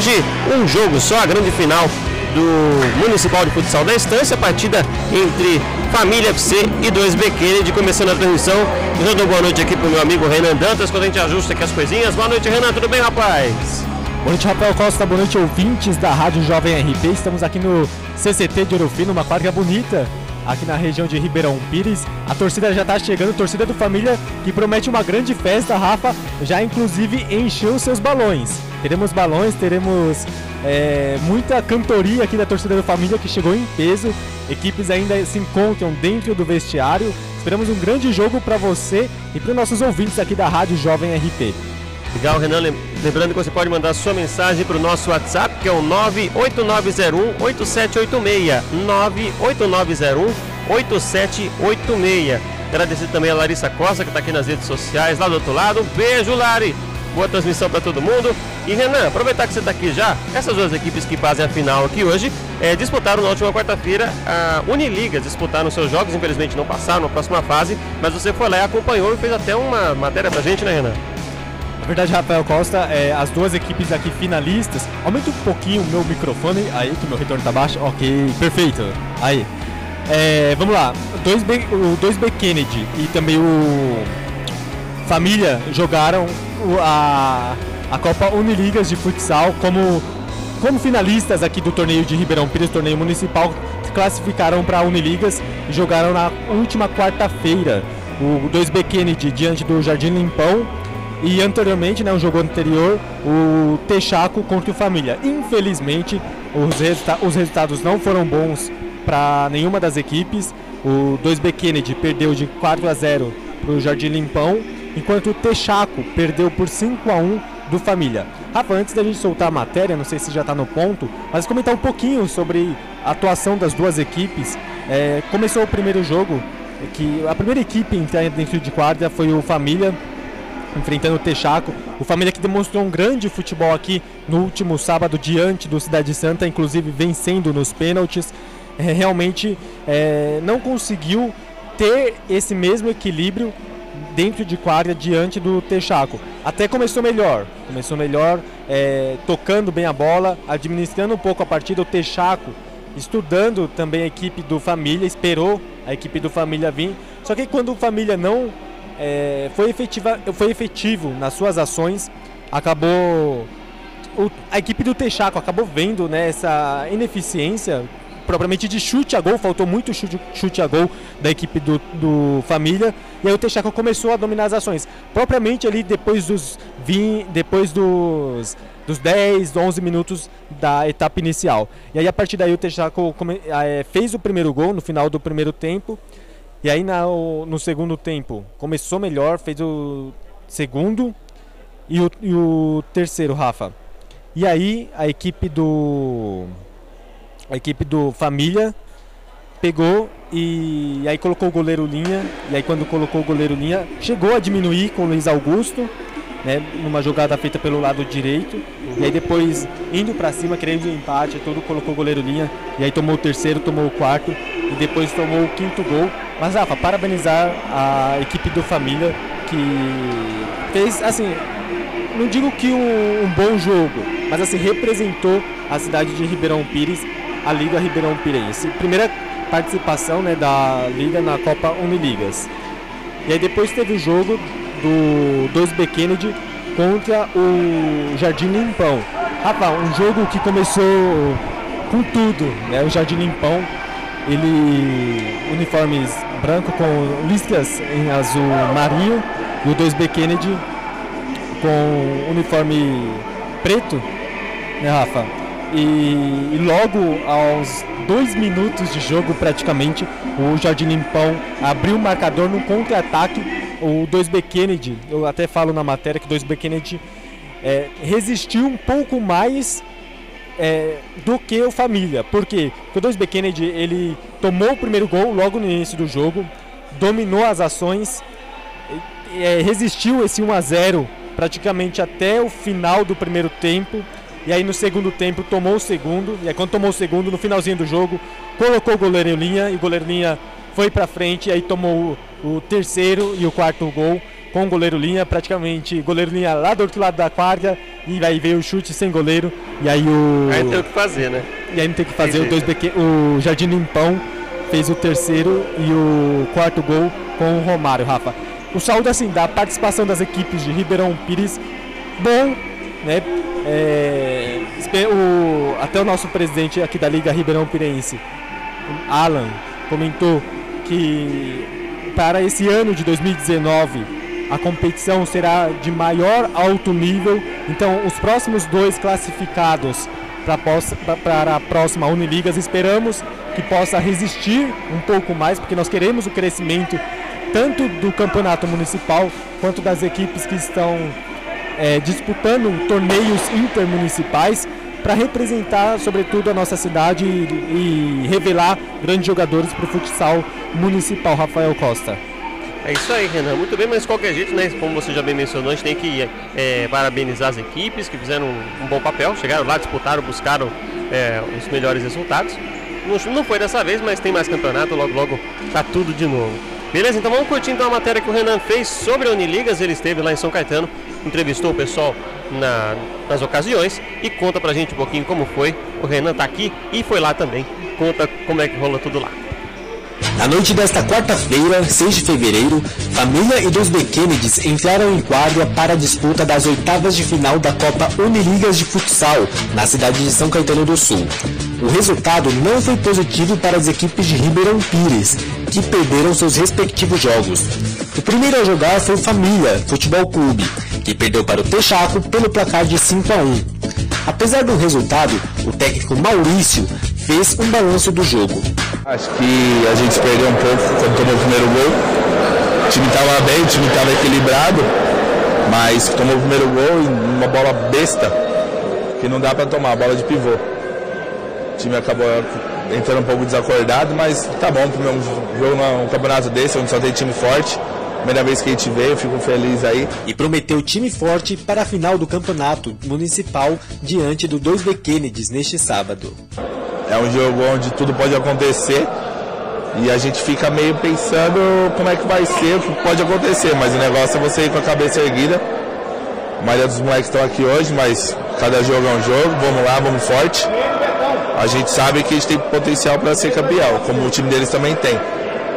hoje um jogo só, a grande final do Municipal de Futsal da Estância, partida entre Família FC e 2B Kennedy, começando a transmissão. Dou boa noite aqui pro meu amigo Renan Dantas, quando a gente ajusta aqui as coisinhas. Boa noite, Renan, tudo bem, rapaz? Boa noite, Rafael Costa. Boa noite, ouvintes da Rádio Jovem RP. Estamos aqui no CCT de Ouro Fino, uma quadra bonita aqui na região de Ribeirão Pires. A torcida já está chegando, torcida do Família que promete uma grande festa. Rafa já inclusive encheu seus balões. Teremos balões, teremos é, muita cantoria aqui da torcida do Família que chegou em peso. Equipes ainda se encontram dentro do vestiário. Esperamos um grande jogo para você e para os nossos ouvintes aqui da Rádio Jovem RP. Legal, Renan. Lembrando que você pode mandar sua mensagem para o nosso WhatsApp, que é o 98901-8786. 98901-8786. Agradecer também a Larissa Costa, que está aqui nas redes sociais, lá do outro lado. Beijo, Lari! Boa transmissão para todo mundo. E Renan, aproveitar que você está aqui já, essas duas equipes que fazem a final aqui hoje é, disputaram na última quarta-feira a Uniligas, disputaram seus jogos, infelizmente não passaram na próxima fase, mas você foi lá e acompanhou e fez até uma matéria pra gente, né, Renan? Verdade, Rafael Costa, é, as duas equipes aqui finalistas. Aumenta um pouquinho o meu microfone, aí que meu retorno tá baixo. Ok, perfeito. Aí. É, vamos lá. Dois B, o 2B Kennedy e também o Família jogaram a, a Copa Uniligas de futsal como, como finalistas aqui do torneio de Ribeirão Pires, torneio municipal, classificaram para a Uniligas e jogaram na última quarta-feira. O 2B Kennedy diante do Jardim Limpão e anteriormente, né, um jogo anterior, o Texaco contra o Família. Infelizmente, os, resulta os resultados não foram bons para nenhuma das equipes. O 2B Kennedy perdeu de 4 a 0 para o Jardim Limpão, enquanto o Texaco perdeu por 5 a 1 do Família. Rafa, antes da gente soltar a matéria, não sei se já está no ponto, mas comentar um pouquinho sobre a atuação das duas equipes. É, começou o primeiro jogo, que a primeira equipe entrar dentro de quadra foi o Família, enfrentando o Texaco. O Família que demonstrou um grande futebol aqui no último sábado diante do Cidade Santa, inclusive vencendo nos pênaltis. É, realmente é, não conseguiu ter esse mesmo equilíbrio dentro de quadra diante do Texaco. Até começou melhor, começou melhor, é, tocando bem a bola, administrando um pouco a partida. O Texaco estudando também a equipe do Família, esperou a equipe do Família vir. Só que quando o Família não é, foi, efetiva, foi efetivo nas suas ações, acabou. O, a equipe do Texaco acabou vendo né, essa ineficiência propriamente de chute a gol, faltou muito chute, chute a gol da equipe do, do Família, e aí o Texaco começou a dominar as ações. Propriamente ali depois dos 20, depois dos, dos 10, 11 minutos da etapa inicial. E aí a partir daí o Texaco é, fez o primeiro gol no final do primeiro tempo, e aí na, no segundo tempo começou melhor, fez o segundo e o, e o terceiro, Rafa. E aí a equipe do. A equipe do Família pegou e, aí colocou o goleiro linha. E aí quando colocou o goleiro linha, chegou a diminuir com o Luiz Augusto. Né, numa jogada feita pelo lado direito. E aí depois, indo para cima, querendo empate, tudo, colocou o goleiro linha. E aí tomou o terceiro, tomou o quarto e depois tomou o quinto gol. Mas Rafa, parabenizar a equipe do Família que fez, assim, não digo que um, um bom jogo, mas assim, representou a cidade de Ribeirão Pires, a Liga Ribeirão Pirense. Primeira participação né, da Liga na Copa Uniligas. E aí depois teve o jogo do 2B Kennedy contra o Jardim Limpão. Rafa, um jogo que começou com tudo, né? O Jardim Limpão, ele uniformes branco com listras em azul marinho e o 2B Kennedy com uniforme preto, né, Rafa? E, e, logo aos dois minutos de jogo, praticamente, o Jardim Limpão abriu o marcador no contra-ataque. O 2B Kennedy, eu até falo na matéria que o 2B Kennedy é, resistiu um pouco mais é, do que o Família. Porque o 2B Kennedy ele tomou o primeiro gol logo no início do jogo, dominou as ações, é, resistiu esse 1 a 0 praticamente até o final do primeiro tempo. E aí no segundo tempo tomou o segundo. E aí quando tomou o segundo, no finalzinho do jogo, colocou o goleiro em linha. E o goleiro linha foi para frente. E aí tomou o, o, terceiro e o quarto gol com o goleiro linha. Praticamente goleiro linha lá do outro lado da quadra. e aí veio o chute sem goleiro e aí o Aí tem o que fazer, né? e aí não tem que fazer Tem o dois beque... o Jardim Limpão fez o terceiro e o quarto gol com o Romário, Rafa. O saldo assim da participação das equipes de Ribeirão Pires bom, né? É, o, até o nosso presidente aqui da Liga Ribeirão Pirense, Alan, comentou que para esse ano de 2019 a competição será de maior alto nível. Então, os próximos dois classificados para a próxima Uniligas esperamos que possa resistir um pouco mais, porque nós queremos o crescimento tanto do campeonato municipal quanto das equipes que estão é, disputando torneios intermunicipais para representar, sobretudo, a nossa cidade e, e revelar grandes jogadores para o futsal municipal. Rafael Costa. É isso aí, Renan. Muito bem, mas de qualquer jeito, né? Como você já bem mencionou, a gente tem que é, parabenizar as equipes que fizeram um, bom papel. Chegaram lá, disputaram, buscaram é, os melhores resultados. Não, não foi dessa vez, mas tem mais campeonato, logo logo tá tudo de novo. Beleza? Então vamos curtir então a matéria que o Renan fez sobre a Uniligas. Ele esteve lá em São Caetano, entrevistou o pessoal na- nas ocasiões e conta pra gente um pouquinho como foi. O Renan tá aqui e foi lá também. Conta como é que rola tudo lá. Na noite desta quarta-feira, 6 de fevereiro, família e dois B Kennedys entraram em quadra para a disputa das oitavas de final da Copa Uniligas de Futsal, na cidade de São Caetano do Sul. O resultado não foi positivo para as equipes de Ribeirão Pires, que perderam seus respectivos jogos. O primeiro a jogar foi o Família Futebol Clube, que perdeu para o Texaco pelo placar de 5 a 1. Apesar do resultado, o técnico Maurício fez um balanço do jogo. Acho que a gente perdeu um pouco quando tomou o primeiro gol. O time estava bem, o time estava equilibrado, mas tomou o primeiro gol em uma bola besta, que não dá para tomar, bola de pivô. O time acabou entrando um pouco desacordado, mas tá bom para um jogo num campeonato desse, onde só tem time forte. Primeira vez que a gente veio, fico feliz aí. e prometeu time forte para a final do campeonato municipal diante do 2B Kennedys neste sábado. É um jogo onde tudo pode acontecer e a gente fica meio pensando como é que vai ser, o que pode acontecer, mas o negócio é você ir com a cabeça erguida. A maioria dos moleques estão aqui hoje, mas cada jogo é um jogo, vamos lá, vamos forte. A gente sabe que a gente tem potencial para ser campeão, como o time deles também tem.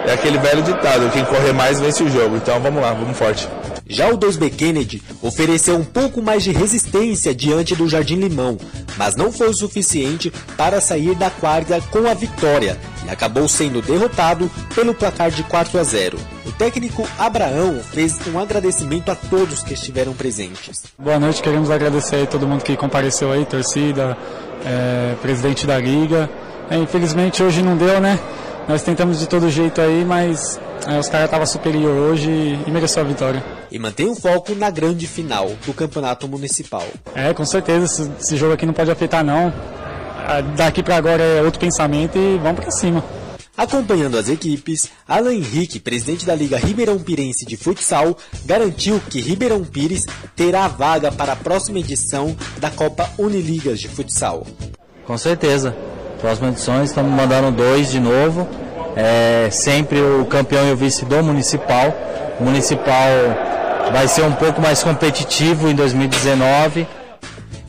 É aquele velho ditado, quem correr mais vence o jogo, então vamos lá, vamos forte. Já o 2B Kennedy ofereceu um pouco mais de resistência diante do Jardim Limão, mas não foi o suficiente para sair da quadra com a vitória e acabou sendo derrotado pelo placar de 4 a 0. O técnico Abraão fez um agradecimento a todos que estiveram presentes. Boa noite, queremos agradecer aí todo mundo que compareceu aí, torcida, é, presidente da liga. É, infelizmente hoje não deu, né? Nós tentamos de todo jeito aí, mas é, os caras estavam superior hoje e, e mereceu a vitória. E mantém o foco na grande final do Campeonato Municipal. É, com certeza, esse, esse jogo aqui não pode afetar não. Ah, Daqui pra agora é outro pensamento e vamos pra cima. Acompanhando as equipes, Alan Henrique, presidente da Liga Ribeirão Pirense de Futsal, garantiu que Ribeirão Pires terá vaga para a próxima edição da Copa Uniligas de Futsal. Com certeza. Próxima edição estamos mandando dois de novo. É, sempre o campeão e o vice do municipal. O municipal vai ser um pouco mais competitivo em 2019.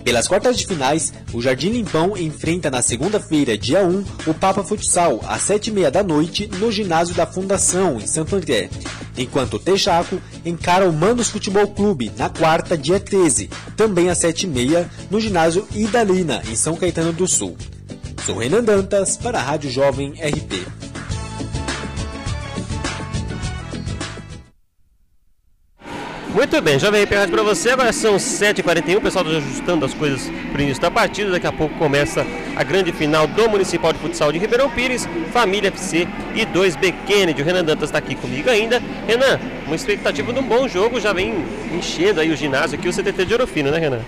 Pelas quartas de finais, o Jardim Limpão enfrenta na segunda-feira, dia 1, o Papa Futsal, às 7h30 da noite, no ginásio da Fundação, em Santo André. Enquanto o Texaco encara o Manos Futebol Clube, na quarta, dia 13, também às 7h30, no ginásio Idalina, em São Caetano do Sul. Sou Renan Dantas, para a Rádio Jovem RP. Muito bem, Jovem Rádio pra você. Agora são 7h41, o pessoal está ajustando as coisas para o início da partida. Daqui a pouco começa a grande final do Municipal de Futsal de Ribeirão Pires, Família FC e 2B Kennedy. O Renan Dantas está aqui comigo ainda. Renan, uma expectativa de um bom jogo, já vem enchendo aí o ginásio aqui, o CTT de Ouro Fino, né, Renan?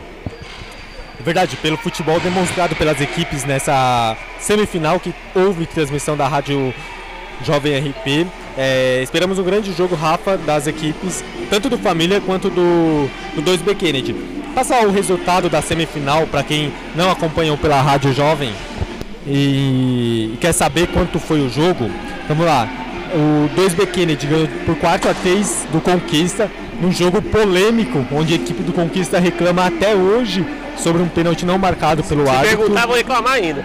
Verdade, pelo futebol demonstrado pelas equipes nessa semifinal que houve transmissão da Rádio Jovem RP. É, esperamos um grande jogo, Rafa, das equipes, tanto do Família quanto do, do 2B Kennedy. Passar o resultado da semifinal para quem não acompanhou pela Rádio Jovem e, e quer saber quanto foi o jogo. Vamos lá. O 2B Kennedy ganhou por 4 a 3 do Conquista. num jogo polêmico, onde a equipe do Conquista reclama até hoje sobre um pênalti não marcado pelo Se árbitro. perguntar, vou reclamar ainda.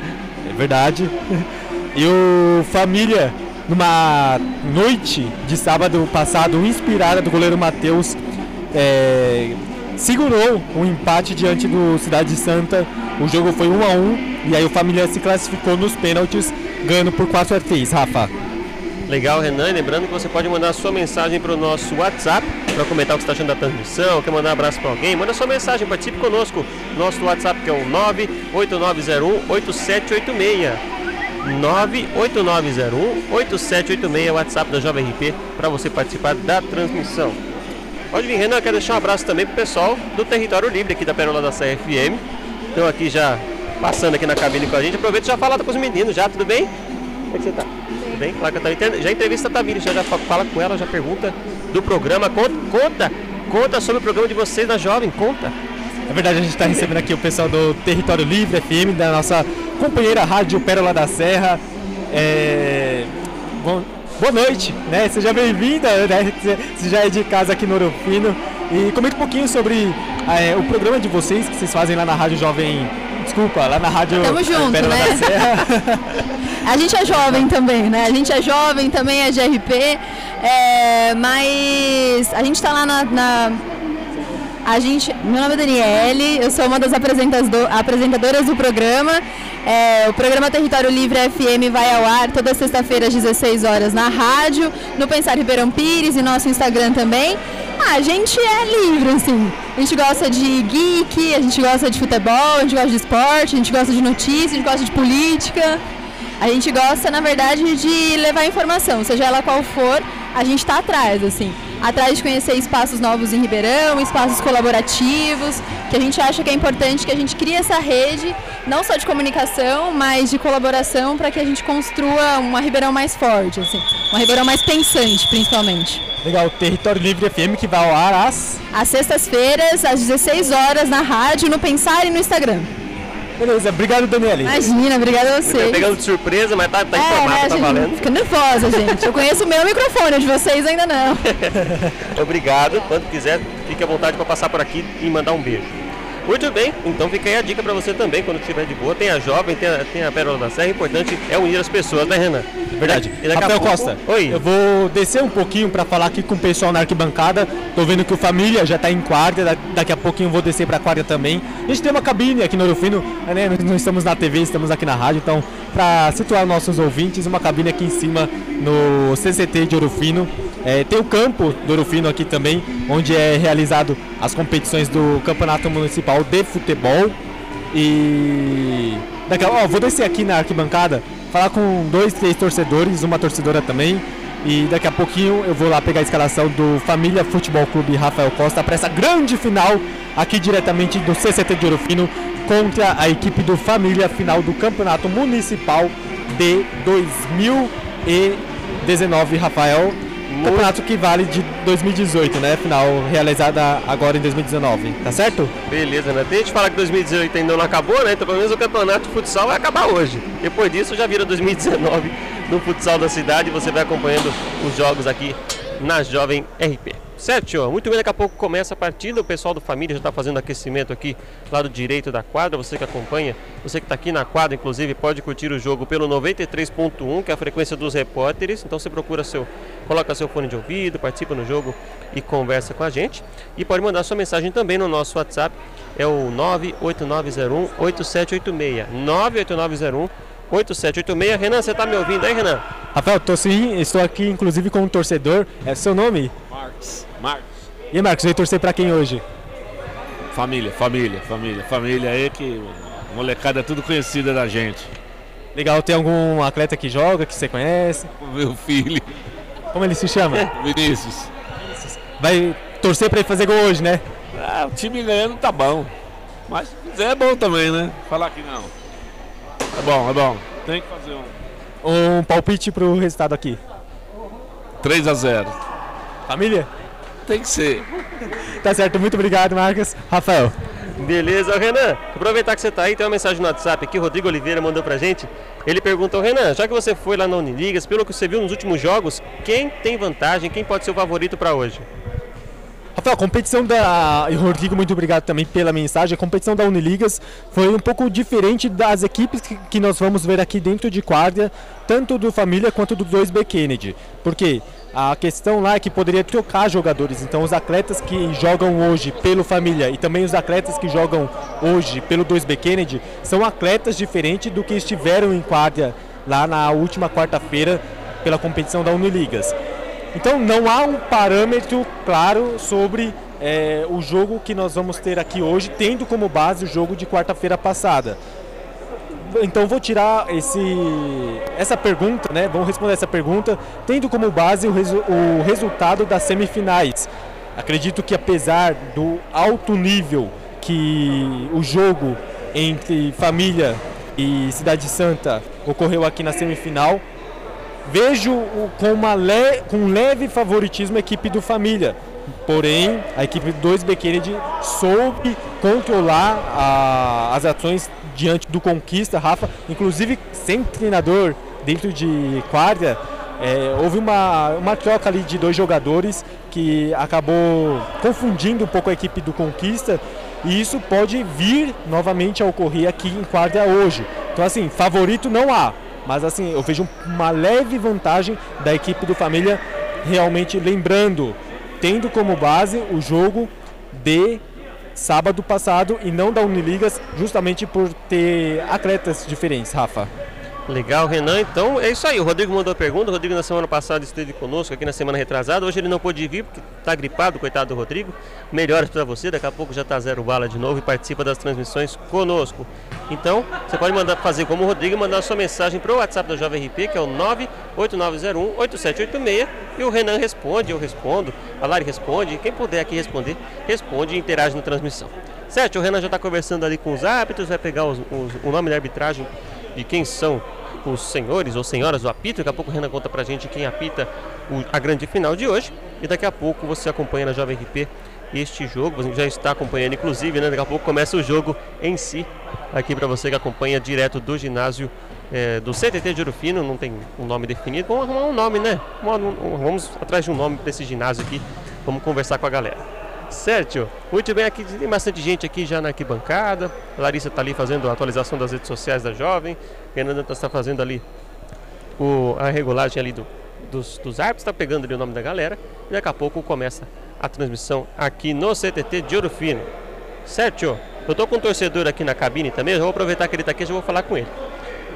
É verdade. E o Família, numa noite de sábado passado, inspirada do goleiro Matheus, é, segurou um empate diante do Cidade Santa. O jogo foi 1 a 1 e aí o Família se classificou nos pênaltis, ganhando por 4 a 3 Rafa. Legal, Renan. Lembrando que você pode mandar sua mensagem para o nosso WhatsApp para comentar o que está achando da transmissão, quer mandar um abraço para alguém, manda sua mensagem, participe conosco. Nosso WhatsApp que é o 989018786. 989018786, WhatsApp da Jovem RP, para você participar da transmissão. Pode vir, Renan, quero deixar um abraço também pro pessoal do Território Livre aqui da Pérola da CFM. Estão aqui já passando aqui na cabine com a gente. Aproveita e já fala com os meninos já, tudo bem? Como é que você tá? Tudo bem? Claro que eu Já entrevista a Tamires, já, já fa- fala com ela, já pergunta do programa. Conta, conta, conta sobre o programa de vocês da Jovem, conta. É verdade, a gente está recebendo aqui o pessoal do Território Livre FM, da nossa companheira Rádio Pérola da Serra. É, bom- boa noite, né? Seja bem-vinda, né? Você já é de casa aqui no Ouro Fino. E comenta um pouquinho sobre é, o programa de vocês que vocês fazem lá na Rádio Jovem. Desculpa, lá na Rádio Tamo junto, Pérola né? da Serra. A gente é jovem também, né? A gente é jovem, também é de RP, é, mas a gente tá lá na, na- A gente. Meu nome é Daniele, eu sou uma das apresentado- apresentadoras do programa. É, o programa Território Livre FM vai ao ar toda sexta-feira às 16 horas na rádio, no Pensar Ribeirão Pires e nosso Instagram também. Ah, a gente é livre, assim. A gente gosta de geek, a gente gosta de futebol, a gente gosta de esporte, a gente gosta de notícias, a gente gosta de política. A gente gosta, na verdade, de levar informação, seja ela qual for, a gente está atrás, assim. Atrás de conhecer espaços novos em Ribeirão, espaços colaborativos, que a gente acha que é importante que a gente crie essa rede, não só de comunicação, mas de colaboração, para que a gente construa uma Ribeirão mais forte, assim. Uma Ribeirão mais pensante, principalmente. Legal, Território Livre FM que vai ao ar às. Às sextas-feiras, às 16 horas, na rádio, no Pensar e no Instagram. Beleza, obrigado, Daniele. Imagina, obrigada a Você tá vocês. pegando de surpresa, mas tá, tá É, informado, né, tá gente? valendo. Fica nervosa, gente. Eu conheço o meu microfone, o de vocês ainda não. Obrigado. Quando quiser, fique à vontade para passar por aqui e mandar um beijo. Muito bem, então fica aí a dica para você também, quando estiver de boa. Tem a jovem, tem a, tem a Pérola da Serra. O importante é unir as pessoas, né, Renan? Verdade. E daqui a Rafael pouco- Costa, Oi. eu vou descer um pouquinho para falar aqui com o pessoal na arquibancada. Tô vendo que o Família já tá em quarta, da- daqui a pouquinho eu vou descer para quarta também. A gente tem uma cabine aqui no Ouro Fino, né? Nós não estamos na TV, estamos aqui na rádio, então para situar nossos ouvintes, uma cabine aqui em cima no CCT de Ouro Fino. É, tem o campo do Ouro Fino aqui também, onde é realizado as competições do Campeonato Municipal de Futebol. E daqui ó, vou descer aqui na arquibancada, falar com dois, três torcedores, uma torcedora também. E daqui a pouquinho eu vou lá pegar a escalação do Família Futebol Clube Rafael Costa para essa grande final aqui diretamente do CCT de Ouro Fino contra a equipe do Família final do Campeonato Municipal de 2019, Rafael. Campeonato que vale de 2018, né? Final realizada agora em 2019, tá certo? Beleza, né? Tem gente que fala que 2018 ainda não acabou, né? Então pelo menos o campeonato de futsal vai acabar hoje. Depois disso já vira 2019 no futsal da cidade e você vai acompanhando os jogos aqui na Jovem RP. Senhor? Muito bem, daqui a pouco começa a partida. O pessoal do Família já está fazendo aquecimento aqui, lado direito da quadra. Você que acompanha, você que está aqui na quadra, inclusive, pode curtir o jogo pelo 93.1, que é a frequência dos repórteres. Então você procura seu, coloca seu fone de ouvido, participa no jogo e conversa com a gente. E pode mandar sua mensagem também no nosso WhatsApp, é o 98901 8786. 98901 8786. Renan, você está me ouvindo aí, Renan? Rafael, tô sim, estou aqui inclusive com um torcedor. É seu nome? Marcos. Marcos. E aí, Marcos, veio torcer pra quem hoje? Família, família, família. Família aí que molecada é tudo conhecida da gente. Legal, tem algum atleta que joga, que você conhece? Meu filho, Como ele se chama? Vinícius. Vai torcer pra ele fazer gol hoje, né? Ah, o time ganhando tá bom. Mas é bom também, né? Falar que não. É bom, é bom. Tem que fazer um Um palpite pro resultado aqui. 3 a 0 Família? Tem que ser. Tá certo, muito obrigado, Marcos. Rafael. Beleza, Renan. Aproveitar que você está aí, tem uma mensagem no WhatsApp aqui, o Rodrigo Oliveira mandou pra gente. Ele perguntou, Renan, já que você foi lá na Uniligas, pelo que você viu nos últimos jogos, quem tem vantagem, quem pode ser o favorito para hoje? Rafael, competição da. E Rodrigo, muito obrigado também pela mensagem. A competição da Uniligas foi um pouco diferente das equipes que, que nós vamos ver aqui dentro de quadra, tanto do Família quanto do 2B Kennedy. Porque a questão lá é que poderia trocar jogadores. Então, os atletas que jogam hoje pelo Família e também os atletas que jogam hoje pelo 2B Kennedy são atletas diferentes do que estiveram em quadra lá na última quarta-feira pela competição da Uniligas. Então não há um parâmetro claro sobre é, o jogo que nós vamos ter aqui hoje, tendo como base o jogo de quarta-feira passada. Então vou tirar esse, essa pergunta, né? Vamos responder essa pergunta, tendo como base o, resu o resultado das semifinais. Acredito que apesar do alto nível que o jogo entre Família e Cidade Santa ocorreu aqui na semifinal, vejo com, uma le, com leve favoritismo a equipe do Família. Porém, a equipe do 2B Kennedy soube controlar a, as ações diante do Conquista, Rafa, inclusive sem treinador dentro de quadra. É, houve uma, uma troca ali de dois jogadores que acabou confundindo um pouco a equipe do Conquista e isso pode vir novamente a ocorrer aqui em quadra hoje. Então, assim, favorito não há, mas assim, eu vejo uma leve vantagem da equipe do Família, realmente lembrando, tendo como base o jogo de sábado passado e não da Uniligas, justamente por ter atletas diferentes, Rafa. Legal, Renan. Então é isso aí. O Rodrigo mandou a pergunta. O Rodrigo na semana passada esteve conosco aqui na semana retrasada. Hoje ele não pôde vir porque está gripado, coitado do Rodrigo. Melhoras para você. Daqui a pouco já está zero bala de novo e participa das transmissões conosco. Então você pode mandar fazer como o Rodrigo, mandar sua mensagem para o WhatsApp da Jovem RP, que é o 989018786 e o Renan responde, eu respondo, a Lari responde, quem puder aqui responder, responde e interage na transmissão. Certo, o Renan já está conversando ali com os árbitros, vai pegar os, os, o nome da arbitragem de quem são os senhores ou senhoras do apito. Daqui a pouco o Renan conta pra gente quem apita o, a grande final de hoje. E daqui a pouco você acompanha na Jovem RP este jogo. Você já está acompanhando, inclusive, né? Daqui a pouco começa o jogo em si. Aqui para você que acompanha direto do ginásio é, do CTT de Urufino. Não tem um nome definido. Vamos arrumar um nome, né? Vamos atrás de um nome para esse ginásio aqui. Vamos conversar com a galera. Certo, muito bem, aqui tem bastante gente aqui já na arquibancada. A Larissa está ali fazendo a atualização das redes sociais da jovem. Fernanda está fazendo ali o, a regulagem ali do, dos, dos árbitros, está pegando ali o nome da galera. E daqui a pouco começa a transmissão aqui no CTT de Ouro Fino. Certo? Eu estou com um torcedor aqui na cabine também, eu vou aproveitar que ele está aqui e já vou falar com ele.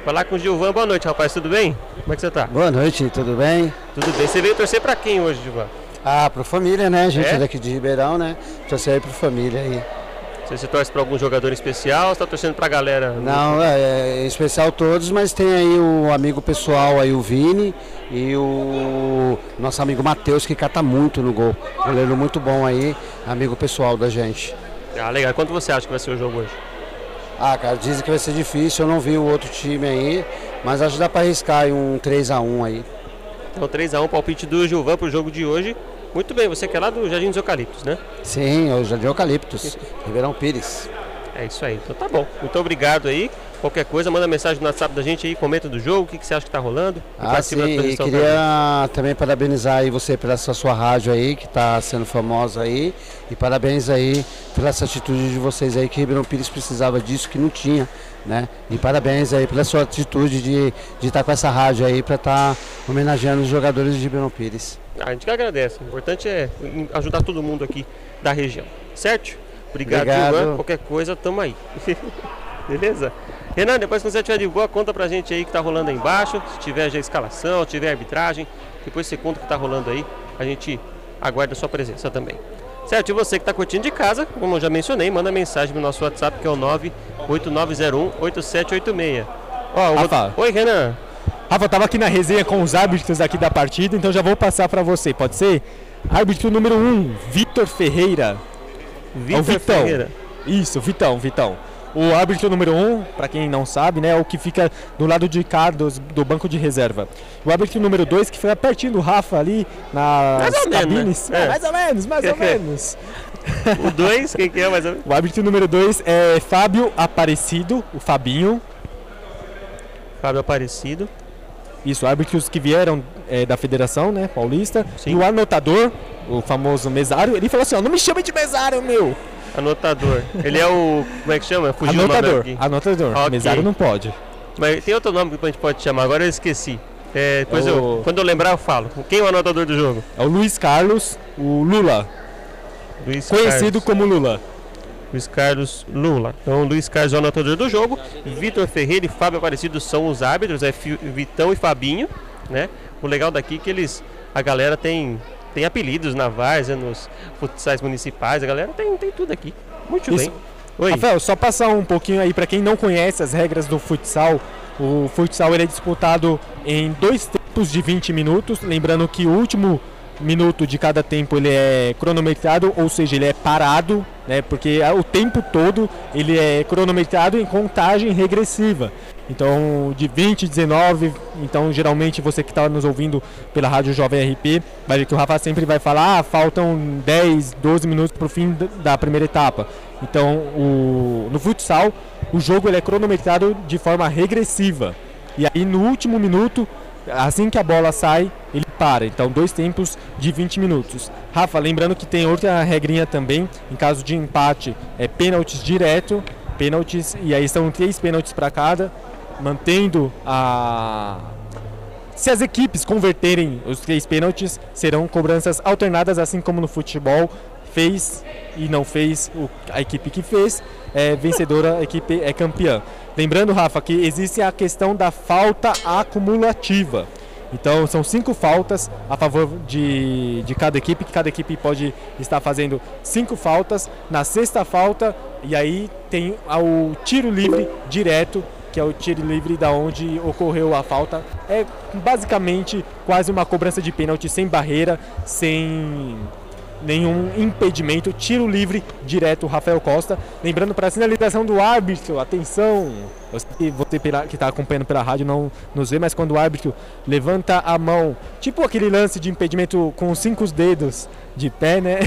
Falar com o Gilvan, boa noite rapaz, tudo bem? Como é que você está? Boa noite, tudo bem? Tudo bem. Você veio torcer para quem hoje, Gilvan? Ah, pro família, né? A gente É? é daqui de Ribeirão, né? Torcer aí pro família aí. Você, você torce para algum jogador especial ou você está torcendo para a galera? Não, é, é especial todos, mas tem aí o amigo pessoal aí, o Vini, e o nosso amigo Matheus, que cata muito no gol. Goleiro muito bom aí, amigo pessoal da gente. Ah, legal. Quanto você acha que vai ser o jogo hoje? Ah, cara, dizem que vai ser difícil, eu não vi o outro time aí, mas acho que dá pra arriscar aí um 3x1 aí. Então 3x1 palpite do Gilvan pro jogo de hoje. Muito bem, você que é lá do Jardim dos Eucaliptos, né? Sim, o Jardim Eucaliptos, Ribeirão Pires. É isso aí, então tá bom. Muito obrigado aí. Qualquer coisa, manda mensagem no WhatsApp da gente aí, comenta do jogo, o que, que você acha que tá rolando. Ah, sim, e queria também parabenizar aí você pela essa sua rádio aí, que está sendo famosa aí. E parabéns aí pela essa atitude de vocês aí, que Ribeirão Pires precisava disso, que não tinha, né? E parabéns aí pela sua atitude de estar com essa rádio aí para estar homenageando os jogadores de Ribeirão Pires. A gente que agradece. O importante é ajudar todo mundo aqui da região. Certo? Obrigado, Obrigado. Gilvan. Qualquer coisa, tamo aí. Beleza? Renan, depois que você estiver de boa, conta pra gente aí que tá rolando aí embaixo. Se tiver já escalação, se tiver arbitragem, depois você conta o que tá rolando aí. A gente aguarda a sua presença também. Certo? E você que tá curtindo de casa, como eu já mencionei, manda mensagem no nosso WhatsApp que é o 989018786. Ó, o Oi, Renan. Rafa, eu tava aqui na resenha com os árbitros aqui da partida, então já vou passar para você, pode ser? Árbitro número 1, um, Vitor Ferreira. É Vitor Vitão. Ferreira. Isso, Vitão, Vitão. O árbitro número 1, um, para quem não sabe, né, é o que fica do lado de cá dos- do banco de reserva. O árbitro número 2, que fica pertinho do Rafa ali nas Mais ou menos, cabines. né? É, É. mais ou menos, mais ou menos. O 2, quem que é mais ou menos? O árbitro número 2 é Fábio Aparecido, o Fabinho. Fábio Aparecido. Isso, árbitros que vieram é, da federação, né, paulista. E o anotador, o famoso mesário, ele falou assim, ó, não me chame de mesário, meu. Anotador. Ele é o. Como é que chama? Fugiu anotador, anotador. Ok. Mesário não pode. Mas tem outro nome que a gente pode chamar, agora eu esqueci. É, depois É eu, o- quando eu lembrar eu falo. Quem é o anotador do jogo? É o Luiz Carlos, o Lula, Luiz conhecido Carlos. como Lula. Luiz Carlos Lula. Então, Luiz Carlos é o anotador do jogo. Vitor Ferreira e Fábio Aparecido são os árbitros, é Vitão e Fabinho, né? O legal daqui é que eles, a galera tem, tem apelidos na várzea, nos futsais municipais, a galera tem, tem tudo aqui. Muito Isso. bem. Oi. Rafael, só passar um pouquinho aí para quem não conhece as regras do futsal. O futsal ele é disputado em dois tempos de 20 minutos, lembrando que o último minuto de cada tempo ele é cronometrado, ou seja, ele é parado, né? Porque a- o tempo todo ele é cronometrado em contagem regressiva. Então, de 20, 19, então geralmente você que está nos ouvindo pela Rádio Jovem RP, vai ver que o Rafa sempre vai falar, ah, faltam 10, 12 minutos para o fim da primeira etapa. Então, o, no futsal, o jogo ele é cronometrado de forma regressiva. E aí, no último minuto, assim que a bola sai, ele para. Então, dois tempos de 20 minutos. Rafa, lembrando que tem outra regrinha também, em caso de empate, é pênaltis direto, pênaltis, e aí são três pênaltis para cada, mantendo a. Se as equipes converterem os três pênaltis, serão cobranças alternadas, assim como no futebol fez e não fez a equipe que fez é vencedora, a equipe é campeã. Lembrando, Rafa, que existe a questão da falta acumulativa. Então são cinco faltas a favor de, de cada equipe, que cada equipe pode estar fazendo cinco faltas. Na sexta falta, e aí tem o tiro livre direto, que é o tiro livre da onde ocorreu a falta. É basicamente quase uma cobrança de pênalti sem barreira, sem nenhum impedimento, tiro livre direto Rafael Costa. Lembrando para a sinalização do árbitro, atenção, você que está acompanhando pela rádio não nos vê, mas quando o árbitro levanta a mão, tipo aquele lance de impedimento com os cinco dedos de pé, né?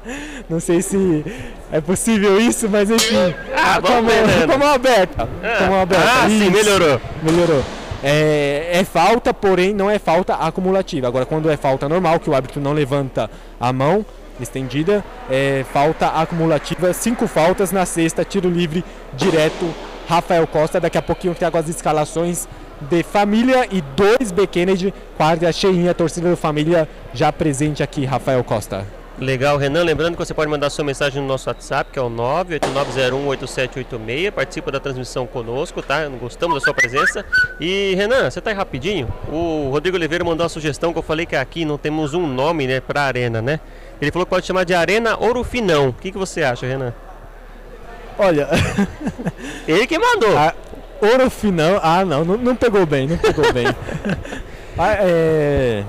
Não sei se é possível isso, mas enfim. Ah, com, a vamos mão, ver, né? com a mão aberta. Com a mão aberta. Ah, sim, Isso. melhorou. Melhorou. É, é falta, porém não é falta acumulativa. Agora, quando é falta normal, que o árbitro não levanta a mão estendida, é falta acumulativa, cinco faltas na sexta, tiro livre direto. Rafael Costa, daqui a pouquinho eu trago as escalações de família e dois B Kennedy, quarta cheinha, torcida do família já presente aqui, Rafael Costa. Legal, Renan. Lembrando que você pode mandar sua mensagem no nosso WhatsApp, que é o 989018786. Participa da transmissão conosco, tá? Gostamos da sua presença. E, Renan, você tá aí rapidinho? O Rodrigo Oliveira mandou uma sugestão que eu falei que aqui não temos um nome, né, pra arena, né? Ele falou que pode chamar de Arena Ouro Finão. O que, que você acha, Renan? Olha, Ele que mandou. A. Ah, não, não, não pegou bem, não pegou bem. Ah, é,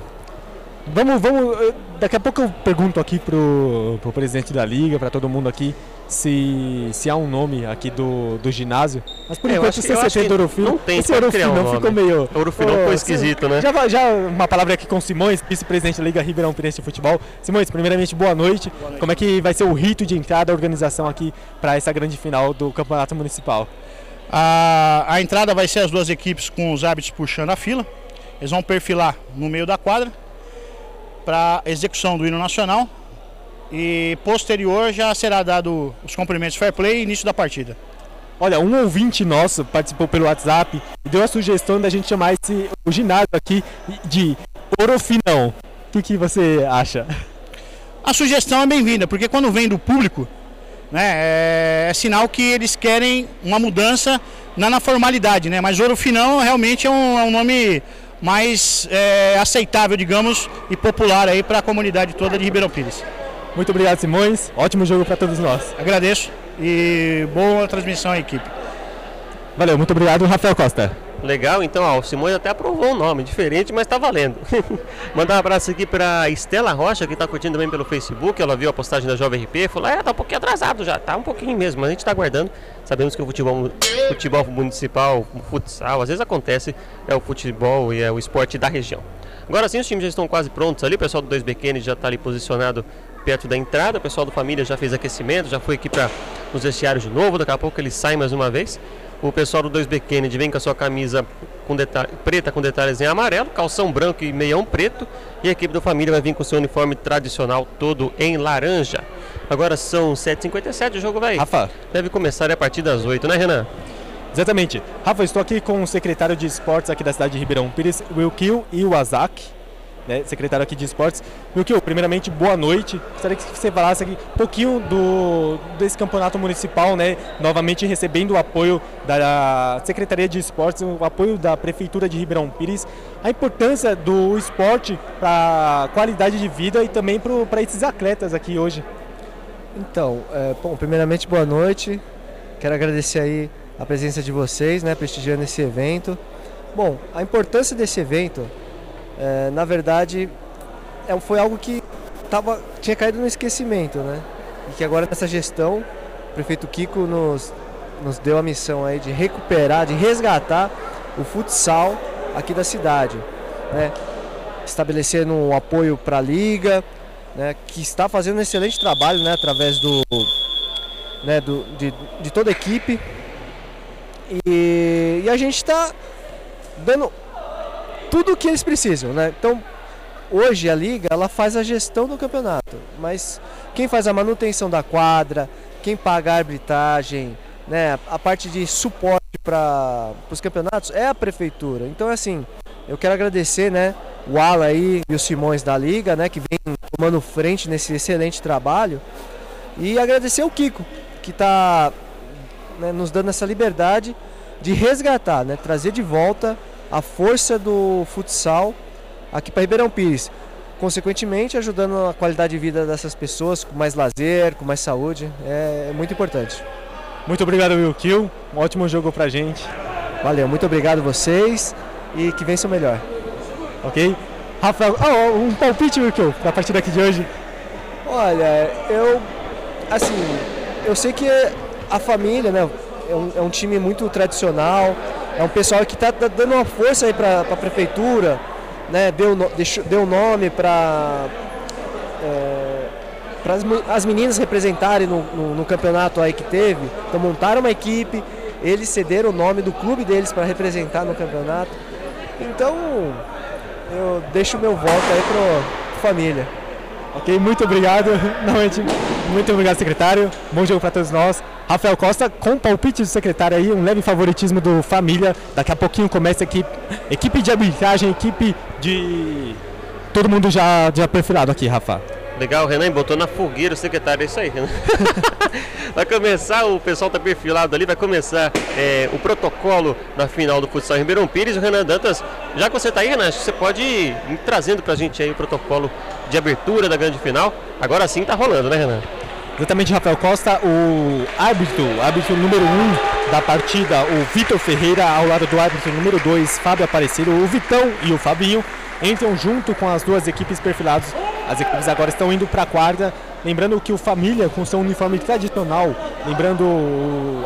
Vamos, vamos. eh, Daqui a pouco eu pergunto aqui pro, pro presidente da liga, para todo mundo aqui, se, se há um nome aqui do, do ginásio. Mas por É, enquanto, tem que do Orofino, não tem, esse um Orofino nome. ficou meio. Orofino foi se- esquisito, né? Já, já uma palavra aqui com Simões, vice-presidente da Liga Ribeirão Pirense de Futebol. Simões, primeiramente, boa noite. Como é que vai ser o rito de entrada da organização aqui para essa grande final do Campeonato Municipal? A, a entrada vai ser as duas equipes com os árbitros puxando a fila. Eles vão perfilar no meio da quadra para execução do hino nacional. E posterior já será dado os cumprimentos fair play e início da partida. Olha, um ouvinte nosso participou pelo WhatsApp e deu a sugestão da gente chamar esse, o ginásio aqui de Orofinão. O que, que você acha? A sugestão é bem-vinda, porque quando vem do público, né, é, é sinal que eles querem uma mudança na, na formalidade, né? Mas Ouro Finão realmente é um, é um nome mais é, aceitável, digamos, e popular aí para a comunidade toda de Ribeirão Pires. Muito obrigado, Simões. Ótimo jogo para todos nós. Agradeço e boa transmissão à equipe. Valeu, muito obrigado, Rafael Costa. Legal, então, ó, o Simões até aprovou o nome, diferente, mas tá valendo. Mandar um abraço aqui pra Estela Rocha, que tá curtindo também pelo Facebook. Ela viu a postagem da Jovem RP falou: É, tá um pouquinho atrasado já, tá um pouquinho mesmo, mas a gente tá aguardando. Sabemos que o futebol, futebol municipal, o futsal, às vezes acontece, é o futebol e é o esporte da região. Agora sim, os times já estão quase prontos ali. O pessoal do 2B Kennedy já está ali posicionado perto da entrada. O pessoal do Família já fez aquecimento, já foi aqui para os vestiários de novo. Daqui a pouco eles saem mais uma vez. O pessoal do 2B Kennedy vem com a sua camisa com detalhe, preta com detalhes em amarelo, calção branco e meião preto. E a equipe do Família vai vir com seu uniforme tradicional todo em laranja. Agora são 7h57, o jogo vai. Rafa. Deve começar a partir das 8, né, Renan? Exatamente. Rafa, estou aqui com o secretário de esportes aqui da cidade de Ribeirão Pires, Wilkil Iwasaki, né, secretário aqui de esportes. Wilkil, primeiramente, boa noite. Gostaria que você falasse aqui um pouquinho do, desse campeonato municipal, né, novamente recebendo o apoio da Secretaria de Esportes, o apoio da Prefeitura de Ribeirão Pires, a importância do esporte para a qualidade de vida e também para esses atletas aqui hoje. Então, é, bom, primeiramente, boa noite. Quero agradecer aí a presença de vocês, né, prestigiando esse evento. Bom, a importância desse evento, é, na verdade, é, foi algo que tava, tinha caído no esquecimento, né? E que agora nessa gestão, o prefeito Kiko nos, nos deu a missão aí de recuperar, de resgatar o futsal aqui da cidade, né? Estabelecendo um apoio para a liga, né, que está fazendo um excelente trabalho né, através do, né, do, de, de toda a equipe e, e a gente está dando tudo o que eles precisam, né? Então, hoje a liga ela faz a gestão do campeonato, mas quem faz a manutenção da quadra, quem paga a arbitragem, né, a parte de suporte para os campeonatos é a prefeitura. Então, assim, eu quero agradecer, né, o Ala aí e o Simões da liga, né, que vem tomando frente nesse excelente trabalho, e agradecer o Kiko, que está né, nos dando essa liberdade de resgatar, né, trazer de volta a força do futsal aqui para Ribeirão Pires. Consequentemente, ajudando a qualidade de vida dessas pessoas com mais lazer, com mais saúde. É, é muito importante. Muito obrigado, Will Kill. Um ótimo jogo pra gente. Valeu, muito obrigado vocês e que vença o melhor. Ok? Rafael, oh, um palpite, Will Kill, pra partida aqui de hoje. Olha, eu. Assim, eu sei que a família, né? É um, é um time muito tradicional, é um pessoal que está dando uma força aí para a prefeitura, né? Deu, deixou, deu nome para é, para as meninas representarem no, no, no, campeonato aí que teve. Então montaram uma equipe, eles cederam o nome do clube deles para representar no campeonato. Então eu deixo meu voto aí para família. Ok, muito obrigado. Novamente, muito obrigado, secretário. Bom jogo para todos nós. Rafael Costa, com o palpite do secretário aí, um leve favoritismo do Família. Daqui a pouquinho começa a equipe, equipe de arbitragem, equipe de. Todo mundo já, já perfilado aqui, Rafa. Legal, Renan botou na fogueira o secretário, é isso aí, Renan. vai começar, o pessoal tá perfilado ali, vai começar é, o protocolo na final do futsal Ribeirão Pires. O Renan Dantas, já que você tá aí, Renan, acho que você pode ir trazendo pra gente aí o protocolo de abertura da grande final. Agora sim tá rolando, né, Renan? Exatamente, Rafael Costa, o árbitro, árbitro número 1 um da partida, o Vitor Ferreira, ao lado do árbitro número 2, Fábio Aparecido, o Vitão e o Fabinho entram junto com as duas equipes perfiladas. As equipes agora estão indo para a quarta. Lembrando que o Família, com seu uniforme tradicional, lembrando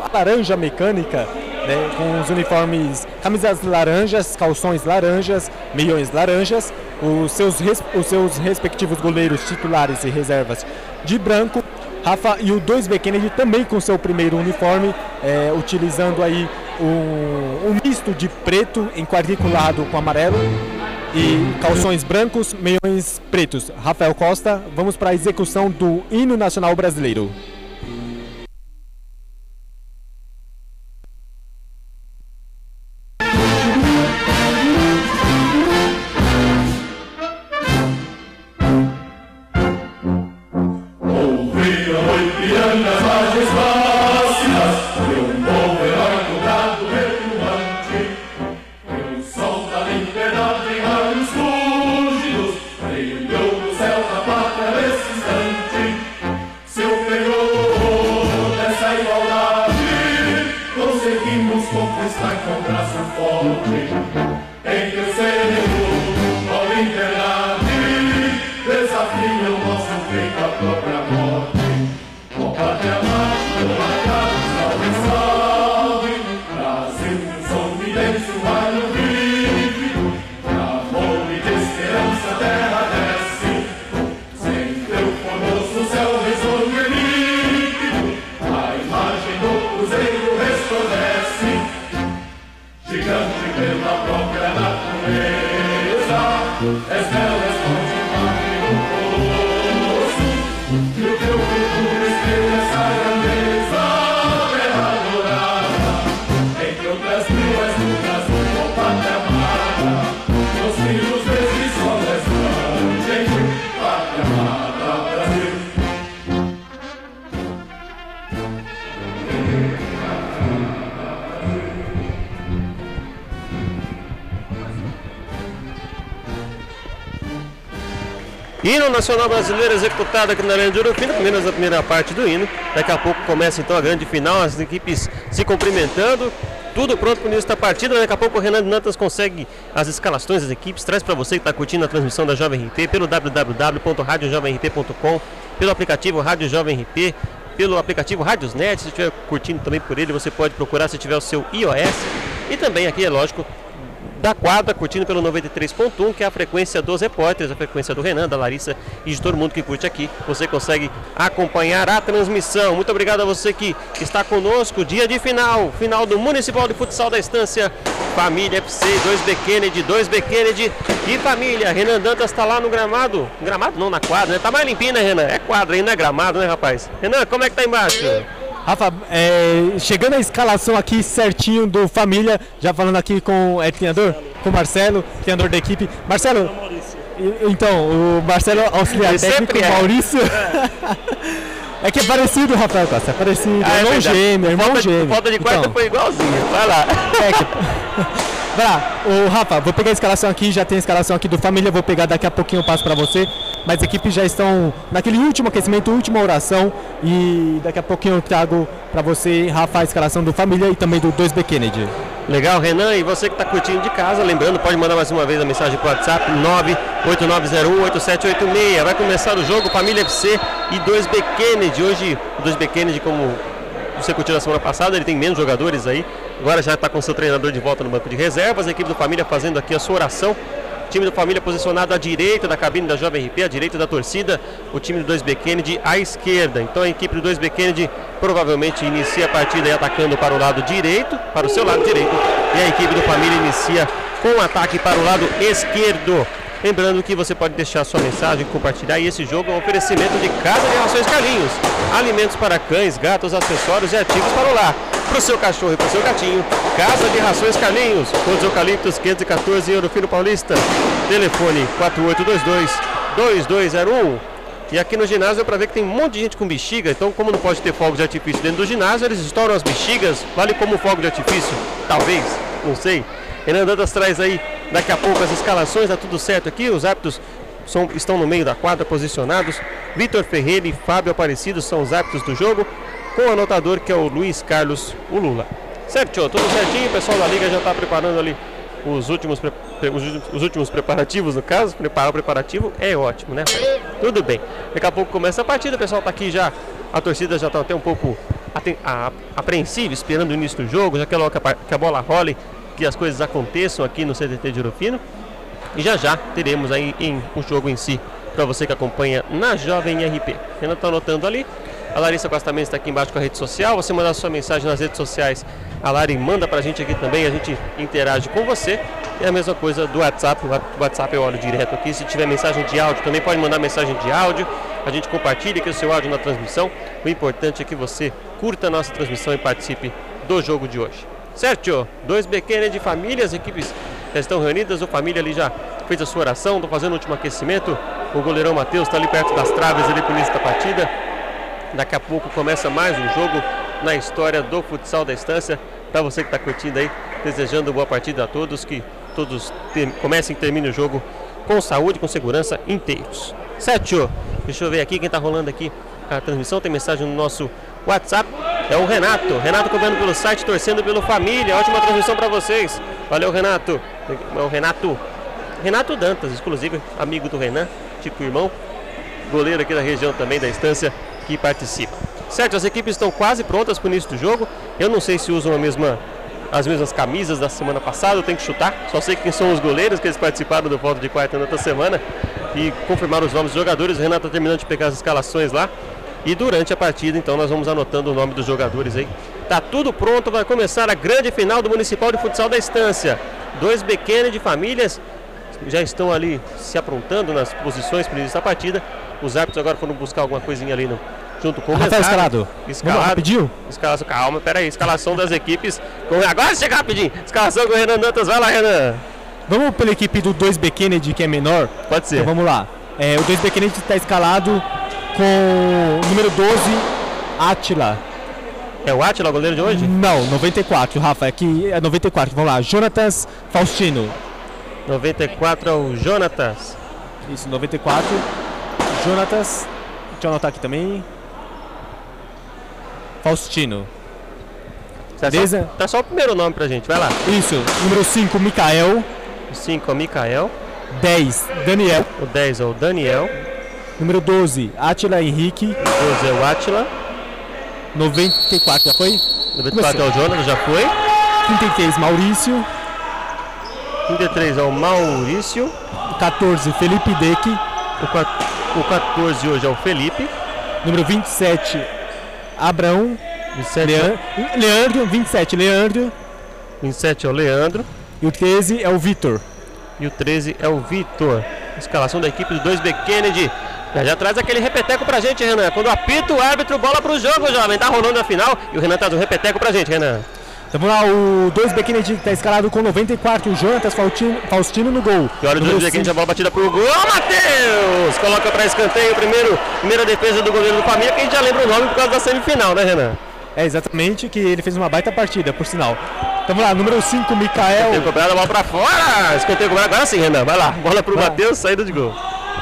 a laranja mecânica, né, com os uniformes, camisas laranjas, calções laranjas, meiões laranjas, os seus, os seus respectivos goleiros titulares e reservas de branco, Rafa e o 2B Kennedy também com seu primeiro uniforme, é, utilizando aí um, um, misto de preto enquadriculado com amarelo e calções brancos, meiões pretos. Rafael Costa, vamos para a execução do hino nacional brasileiro. Nacional Brasileiro executado aqui na Arena de Fino, menos a primeira parte do hino. Daqui a pouco começa então a grande final, as equipes se cumprimentando. Tudo pronto para o início da partida. Daqui a pouco o Renan Dantas consegue as escalações das equipes. Traz para você que está curtindo a transmissão da Jovem RP pelo www.radiojovemrp.com, pelo aplicativo Rádio Jovem RP, pelo aplicativo Radiosnet. Se estiver curtindo também por ele, você pode procurar se tiver o seu iOS. E também aqui, é lógico, da quadra, curtindo pelo 93.1, que é a frequência dos repórteres, a frequência do Renan, da Larissa e de todo mundo que curte aqui. Você consegue acompanhar a transmissão. Muito obrigado a você que está conosco. Dia de final, final do Municipal de Futsal da Estância. Família FC, 2B Kennedy, 2B Kennedy e família. Renan Dantas está lá no gramado. Gramado não, na quadra, né? Tá mais limpinho, né, Renan? É quadra não é gramado, né, rapaz? Renan, como é que tá embaixo? Rafa, é, chegando a escalação aqui certinho do Família, já falando aqui com é, treinador, com o Marcelo, treinador da equipe. Marcelo, então, o Marcelo auxiliar Ele técnico, é. Maurício. É. que é parecido, Rafael Costa, é parecido. Ah, é irmão gêmeo, irmão falta, gêmeo. Falta de quarta Então, foi igualzinho. Vai lá. é que- Vai lá, o Rafa, vou pegar a escalação aqui, já tem a escalação aqui do Família, vou pegar daqui a pouquinho eu passo pra você. Mas as equipes já estão naquele último aquecimento, última oração. E daqui a pouquinho eu trago pra você, Rafa, a escalação do Família e também do 2B Kennedy. Legal, Renan, e você que está curtindo de casa, lembrando, pode mandar mais uma vez a mensagem para o WhatsApp 989018786. Vai começar o jogo Família FC e 2B Kennedy. Hoje, o 2B Kennedy, como você curtiu na semana passada, ele tem menos jogadores aí. Agora já está com seu treinador de volta no banco de reservas. A equipe do Família fazendo aqui a sua oração. Time do Família posicionado à direita da cabine da Jovem RP, à direita da torcida. O time do 2B Kennedy à esquerda. Então a equipe do 2B Kennedy provavelmente inicia a partida atacando para o lado direito, para o seu lado direito. E a equipe do Família inicia com o ataque para o lado esquerdo. Lembrando que você pode deixar sua mensagem, compartilhar. E esse jogo é um oferecimento de Casa de Rações Carlinhos. Alimentos para cães, gatos, acessórios e ativos para o lar. Para o seu cachorro e para o seu gatinho. Casa de Rações Carlinhos. Todos os eucaliptos 514 em Ouro Fino Paulista. Telefone 4822-2201. E aqui no ginásio é para ver que tem um monte de gente com bexiga. Então, como não pode ter fogos de artifício dentro do ginásio, eles estouram as bexigas. Vale como fogo de artifício? Talvez, não sei. Renan Dantas traz aí daqui a pouco as escalações, tá tudo certo aqui. Os árbitros são- estão no meio da quadra posicionados. Vitor Ferreira e Fábio Aparecido são os árbitros do jogo, com o anotador que é o Luiz Carlos Ulula. Certo, tio, tudo certinho. O pessoal da liga já está preparando ali os últimos, os últimos- os últimos preparativos, no caso. Preparar o preparativo é ótimo, né? Tudo bem. Daqui a pouco começa a partida, o pessoal está aqui já. A torcida já está até um pouco apreensiva, esperando o início do jogo, já quer logo que a, bola role, que as coisas aconteçam aqui no CTT de Ouro E já já teremos aí em o jogo em si, para você que acompanha na Jovem RP. Renan está anotando ali. A Larissa Costa Mendes está aqui embaixo com a rede social. Você mandar sua mensagem nas redes sociais, a Lari manda para a gente aqui também, a gente interage com você. E a mesma coisa do WhatsApp, o WhatsApp eu olho direto aqui. Se tiver mensagem de áudio, também pode mandar mensagem de áudio. A gente compartilha aqui o seu áudio na transmissão. O importante é que você curta a nossa transmissão e participe do jogo de hoje. Certo? Dois BQ de família, as equipes já estão reunidas, o família ali já fez a sua oração, estão fazendo o último aquecimento. O goleirão Matheus está ali perto das traves ali por início da partida. Daqui a pouco começa mais um jogo na história do futsal da estância. Para você que está curtindo aí, desejando boa partida a todos, que todos comecem e terminem o jogo com saúde, com segurança, inteiros. Certo? Deixa eu ver aqui quem está rolando aqui a transmissão. Tem mensagem no nosso WhatsApp. É o Renato. Renato cobrando pelo site, torcendo pelo família. Ótima transmissão para vocês. Valeu, Renato. É o Renato. Renato Dantas, exclusivo, amigo do Renan, tipo irmão goleiro aqui da região também da estância que participa. Certo, as equipes estão quase prontas para o início do jogo. Eu não sei se usam a mesma, as mesmas camisas da semana passada, eu tenho que chutar. Só sei quem são os goleiros que eles participaram do voto de quarta outra semana e confirmaram os nomes dos jogadores. O Renato está terminando de pegar as escalações lá. E durante a partida, então, nós vamos anotando o nome dos jogadores aí Tá tudo pronto, vai começar a grande final do Municipal de Futsal da Estância. Dois Bequene de famílias já estão ali se aprontando nas posições para início da partida. Os árbitros agora foram buscar alguma coisinha ali no, junto com o Rafael mesário. escalado. Escalado. Rapidinho? Escalação, calma, peraí. Escalação das equipes. Com, agora chega rapidinho. Escalação com o Renan Dantas. Vai lá, Renan. Vamos pela equipe do 2B Kennedy, que é menor? Pode ser. Então vamos lá. É, o 2B Kennedy está escalado com o número 12, Atila. É o Atila, o goleiro de hoje? Não, 94, Rafa, aqui é 94. Vamos lá, Jonatas Faustino. 94 é o Jonatas. Isso, 94. Jonatas. Deixa eu anotar aqui também. Faustino. Tá Beleza? só, tá só o primeiro nome pra gente, vai lá. Isso, número 5, Mikael. 5 é o Mikael. 10, Daniel. O 10 é o Daniel. Número 12, Atila Henrique. 12 é o Atila. 94, já foi? 94 é o Jonas, já foi. 33, Maurício. 33 é o Maurício. 14, Felipe Deck. O, quat- o 14 hoje é o Felipe. Número 27, Abraão. 27 Leandro, Leandro, 27, Leandro. 27 é o Leandro. E o 13 é o Vitor. E o 13 é o Vitor. Escalação da equipe do 2B Kennedy. Já, já traz aquele repeteco pra gente, Renan. Quando apita o árbitro, bola pro jogo, jovem. Tá rolando a final e o Renan traz um repeteco pra gente, Renan. Vamos lá, o 2B Kennedy está escalado com 94, o Jonatas Faustino, Faustino no gol. E olha o Número 2B Kennedy, cinco- a bola batida pro gol. Matheus! Coloca pra escanteio primeiro, primeira defesa do goleiro do Família, que a gente já lembra o nome por causa da semifinal, né, Renan? É, exatamente, que ele fez uma baita partida, por sinal. Então vamos lá, número 5, Mikael. Tem cobrado a bola pra fora. Escanteio cobrado agora sim, Renan. Vai lá. Bola pro. Matheus, saída de gol.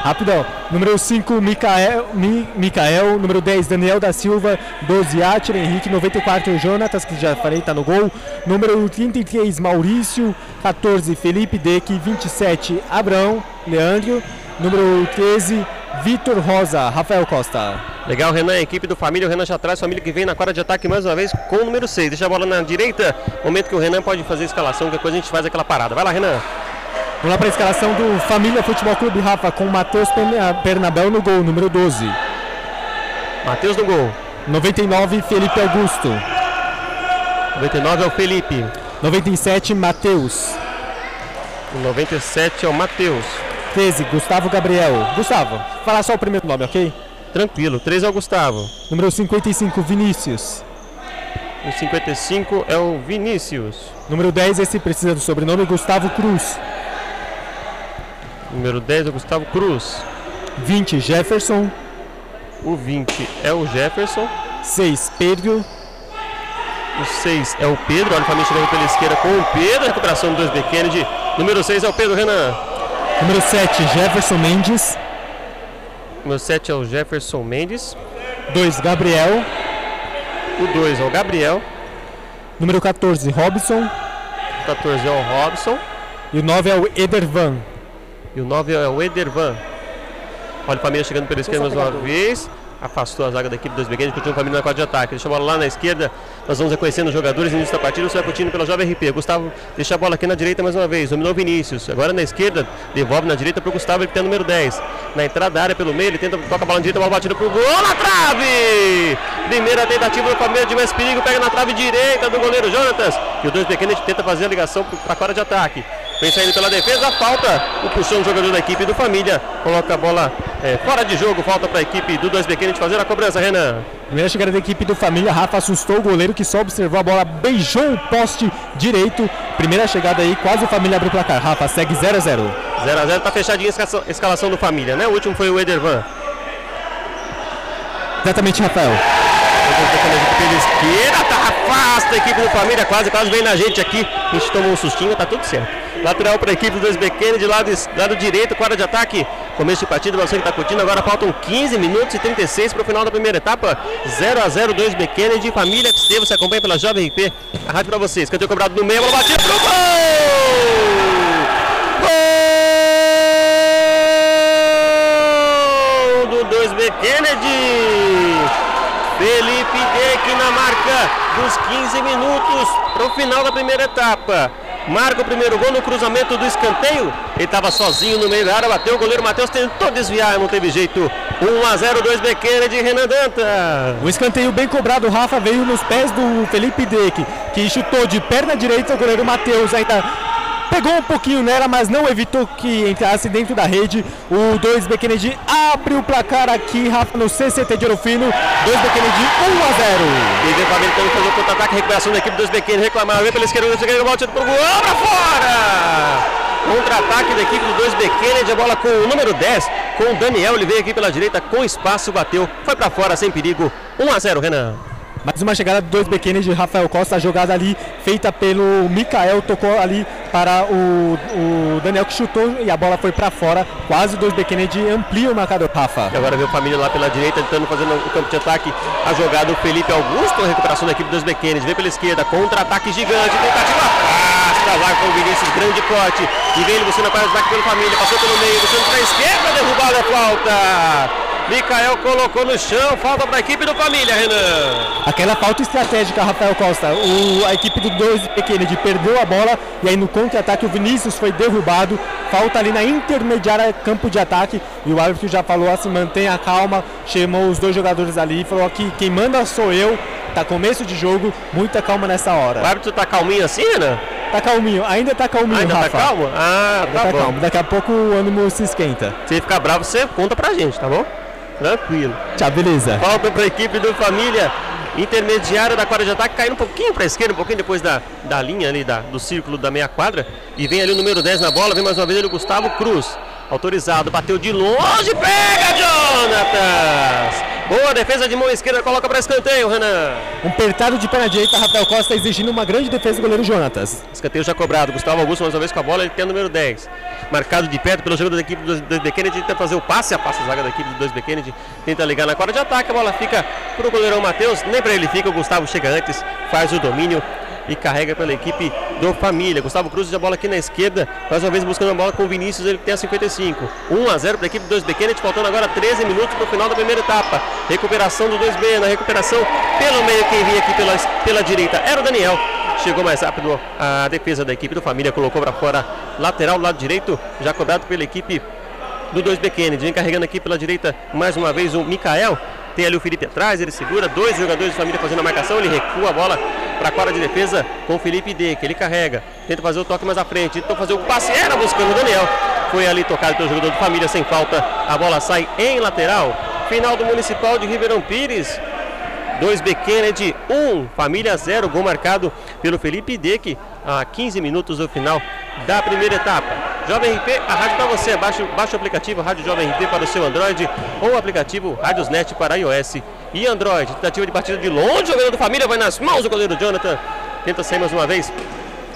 Rapidão. Número 5, Mikael, Mi, Mikael. Número 10, Daniel da Silva. 12, Atira Henrique. 94, Jonatas, que já falei, tá no gol. Número 33, Maurício. 14, Felipe Deck. 27, Abrão, Leandro. Número 13, Vitor Rosa, Rafael Costa. Legal, Renan, equipe do Família, o Renan já traz, família que vem na quadra de ataque mais uma vez com o número 6. Deixa a bola na direita, momento que o Renan pode fazer a escalação, qualquer coisa a gente faz aquela parada. Vai lá, Renan. Vamos lá para a escalação do Família Futebol Clube, Rafa, com Matheus Perna- Pernabel no gol, número 12. Matheus no gol. 99, Felipe Augusto. 99 é o Felipe. 97, Matheus. O 97 é o Matheus. 13, Gustavo Gabriel. Gustavo, fala só o primeiro nome, ok? Tranquilo. 3 é o Gustavo. Número 55, Vinícius. O 55 é o Vinícius. Número 10, esse precisa do sobrenome, Gustavo Cruz. Número 10 é o Gustavo Cruz. 20, Jefferson. O 20 é o Jefferson. 6, Pedro. O 6 é o Pedro. Olha o família chegando pela esquerda com o Pedro. Recuperação do 2B Kennedy. Número 6 é o Pedro Renan. Número 7, Jefferson Mendes. Número 7 é o Jefferson Mendes. 2, Gabriel. O 2 é o Gabriel. Número 14, Robson. O 14 é o Robson. E o 9 é o Edervan. E o 9 é o Edervan. Olha o família chegando pela esquerda mais uma vez. Afastou a zaga da equipe dos Beguenes, continua o família na quadra de ataque. Deixa a bola lá na esquerda. Nós vamos reconhecendo os jogadores no início da partida. Você vai curtindo pela Jovem RP. Gustavo deixa a bola aqui na direita mais uma vez. Dominou Vinícius. Agora na esquerda. Devolve na direita para o Gustavo, ele que tem o número 10. Na entrada da área pelo meio, ele tenta toca a bola na direita, a bola batida pro gol na trave! Primeira tentativa do Palmeiras de mais perigo, pega na trave direita do goleiro Jonatas. E o dois pequenos tenta fazer a ligação para a quadra de ataque. Vem saindo pela defesa, falta o puxão do jogador da equipe do Família. Coloca a bola é, fora de jogo, falta para a equipe do dois pequenos fazer a cobrança, Renan. Primeira chegada da equipe do Família, Rafa assustou o goleiro que só observou a bola, beijou o poste direito. Primeira chegada aí, quase o Família abriu o placar. Rafa segue 0 a 0 0x0, tá fechadinha a escalação, escalação do Família, né? O último foi o Edervan. Exatamente, Rafael. Pela esquerda, tá afasta a equipe do Família, quase, quase vem na gente aqui. A gente tomou um sustinho, tá tudo certo. Lateral para a equipe dos Bequene, de lado, lado direito, quadra de ataque. Começo de partida, você que tá curtindo. Agora faltam 15 minutos e 36 para o final da primeira etapa. 0 a 0 2 Bequene de Família FC. Você acompanha pela Jovem RP. A rádio para vocês. Canteio cobrado no meio, bola batida pro gol! Gol do 2B Kennedy. Felipe Deck na marca dos 15 minutos para o final da primeira etapa. Marca o primeiro gol no cruzamento do escanteio. Ele estava sozinho no meio da área, bateu o goleiro Matheus, tentou desviar, não teve jeito. 1 a 0 2 B Kennedy Renan Danta. O escanteio bem cobrado, Rafa veio nos pés do Felipe Deck, que chutou de perna direita, o goleiro Matheus ainda pegou um pouquinho nela, mas não evitou que entrasse dentro da rede. O 2 B Kennedy abre o placar aqui, Rafa, no CCT de Orofino. 2 B Kennedy 1 a 0. E vem Família tentando fazer o contra-ataque, recuperação da equipe dos B Kennedy, reclamar, vem pela esquerda, vem pela volta pro gol, pra fora! Contra-ataque da equipe do 2B Kennedy, a bola com o número 10, com o Daniel, ele veio aqui pela direita com espaço, bateu, foi pra fora sem perigo, 1 a 0 Renan. Mais uma chegada do 2 B de Rafael Costa, a jogada ali feita pelo Mikael, tocou ali para o, o Daniel que chutou e a bola foi para fora. Quase o 2 B Kennedy amplia o marcador, Rafa. E agora vem o Família lá pela direita, tentando fazer o campo de ataque. A jogada do Felipe Augusto, a recuperação da equipe dos Kennedy. Vem pela esquerda, contra-ataque gigante, tentativa afasta, vai com o Vinícius, grande corte. E vem ele buscando a parte de ataque pelo Família, passou pelo meio, buscando para a esquerda, derrubada a falta. Mikael colocou no chão, falta para a equipe do Família, Renan. Aquela falta estratégica, Rafael Costa. O, a equipe do 2 Kennedy perdeu a bola e aí no contra-ataque o Vinícius foi derrubado. Falta ali na intermediária campo de ataque e o árbitro já falou assim: mantenha a calma. Chamou os dois jogadores ali e falou que quem manda sou eu. Tá começo de jogo, muita calma nessa hora. O árbitro tá calminho assim, Renan? Tá calminho, ainda tá calminho, Ainda Rafa. tá calmo? Ah, Ainda tá, tá bom. calmo. Daqui a pouco o ânimo se esquenta. Se ele ficar bravo, você conta pra gente, tá bom? Tranquilo. Tchau, beleza. Falta para a equipe do Família. Intermediária da quadra de ataque, caindo um pouquinho para a esquerda, um pouquinho depois da, da linha ali, da, do círculo da meia quadra. E vem ali o número 10 na bola, vem mais uma vez ele o Gustavo Cruz. Autorizado, bateu de longe, pega Jonatas! Boa defesa de mão esquerda, coloca para escanteio, Renan. Um apertado de perna direita, Rafael Costa exigindo uma grande defesa do goleiro Jonatas. Escanteio já cobrado, Gustavo Augusto mais uma vez com a bola, ele tem o número 10. Marcado de perto pelo jogador da equipe do 2B Kennedy, tenta fazer o passe, a passa a zaga da equipe do 2B Kennedy, tenta ligar na quadra de ataque, a bola fica pro goleirão Matheus, nem para ele fica, o Gustavo chega antes, faz o domínio e carrega pela equipe do Família. Gustavo Cruz a bola aqui na esquerda, mais uma vez buscando a bola com o Vinícius, ele tem a 55. 1 a 0 para a equipe do 2B Kennedy, faltando agora 13 minutos para o final da primeira etapa. Recuperação do 2B, na recuperação pelo meio, quem vinha aqui pela, pela direita era o Daniel. Chegou mais rápido a defesa da equipe do Família, colocou para fora lateral do lado direito, já cobrado pela equipe do 2B Kennedy. Vem carregando aqui pela direita mais uma vez o Mikael. Tem ali o Felipe atrás, ele segura, dois jogadores de família fazendo a marcação, ele recua a bola para a quadra de defesa com o Felipe D, que ele carrega. Tenta fazer o toque mais à frente, tentou fazer o passe, era buscando o Daniel. Foi ali tocado pelo jogador de família sem falta. A bola sai em lateral. Final do Municipal de Ribeirão Pires. 2B Kennedy 1, Família 0, gol marcado pelo Felipe Deck a 15 minutos do final da primeira etapa. Jovem RP, a rádio para você, baixe, baixe o aplicativo Rádio Jovem RP para o seu Android ou o aplicativo Radiosnet para iOS e Android. Tentativa de batida de longe, jogador do Família vai nas mãos do goleiro Jonathan, tenta sair mais uma vez.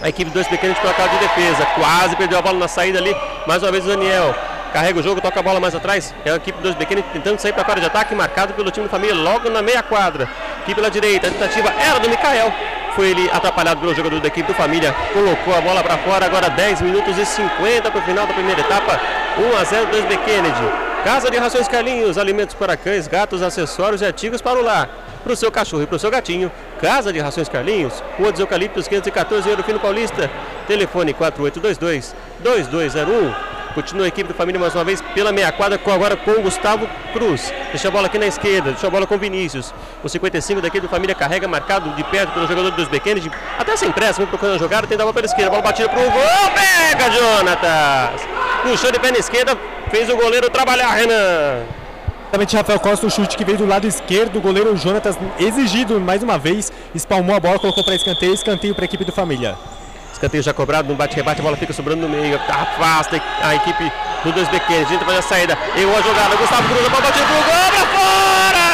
A equipe 2 B Kennedy colocada de defesa, quase perdeu a bola na saída ali, mais uma vez o Daniel. Carrega o jogo, toca a bola mais atrás. É a equipe dos Bequene tentando sair para a quadra de ataque, marcado pelo time do Família logo na meia quadra. Aqui pela direita, a tentativa era do Mikael. Foi ele atrapalhado pelo jogador da equipe do Família. Colocou a bola para fora, agora 10 minutos e 50 para o final da primeira etapa. 1 a 0 2 B Kennedy. Casa de Rações Carlinhos, alimentos para cães, gatos, acessórios e artigos para o lar. Para o seu cachorro e para o seu gatinho. Casa de Rações Carlinhos, Rua dos Eucaliptos 514, Ouro Fino Paulista. Telefone 4822 2201. Continua a equipe do Família mais uma vez pela meia quadra, agora com o Gustavo Cruz. Deixa a bola aqui na esquerda, deixa a bola com o Vinícius. O 55 da equipe do Família carrega, marcado de perto pelo jogador dos Kennedy. Até sem pressa, vem procurando a jogada, tem a bola pela esquerda. Bola batida para o gol, pega Jonatas! Puxou de pé na esquerda, fez o goleiro trabalhar, Renan. Exatamente, Rafael Costa, o chute que veio do lado esquerdo, o goleiro Jonatas exigido mais uma vez, espalmou a bola, colocou para escanteio, escanteio para a equipe do Família. Escanteio já cobrado, no bate-rebate, a bola fica sobrando no meio, afasta a equipe do 2B Kennedy, tenta fazer a saída, errou a jogada, Gustavo a bola batida pro gol, pra fora!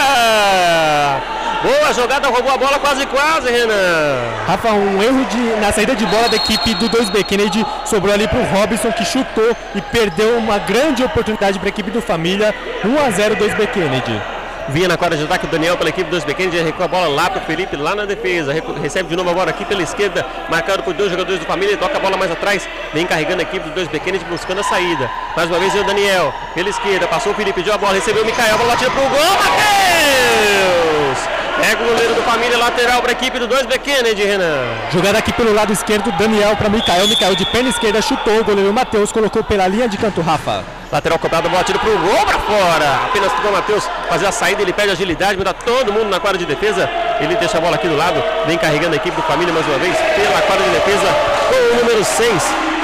Boa jogada, roubou a bola quase, quase, Renan. Rafa, um erro de, na saída de bola da equipe do 2B Kennedy, sobrou ali pro Robson, que chutou e perdeu uma grande oportunidade para a equipe do Família, 1 a 0 2B Kennedy. Vinha na quadra de ataque o Daniel pela equipe dos Kennedy, recua a bola lá para o Felipe, lá na defesa. Recebe de novo a bola aqui pela esquerda, marcado por dois jogadores do Família, toca a bola mais atrás, vem carregando a equipe dos dois Kennedy, buscando a saída. Mais uma vez o Daniel, pela esquerda, passou o Felipe, pediu a bola, recebeu o Mikael, a bola batida para o gol, Matheus! Pega o goleiro do Família, lateral para a equipe do 2B Kennedy, Renan. Jogada aqui pelo lado esquerdo, Daniel para Mikael, Mikael de perna esquerda chutou, o goleiro Matheus colocou pela linha de canto, Rafa. Lateral cobrado, bola tiro pro gol pra fora. Apenas o Matheus fazer a saída, ele perde agilidade, manda todo mundo na quadra de defesa. Ele deixa a bola aqui do lado, vem carregando a equipe do Família mais uma vez pela quadra de defesa com o número 6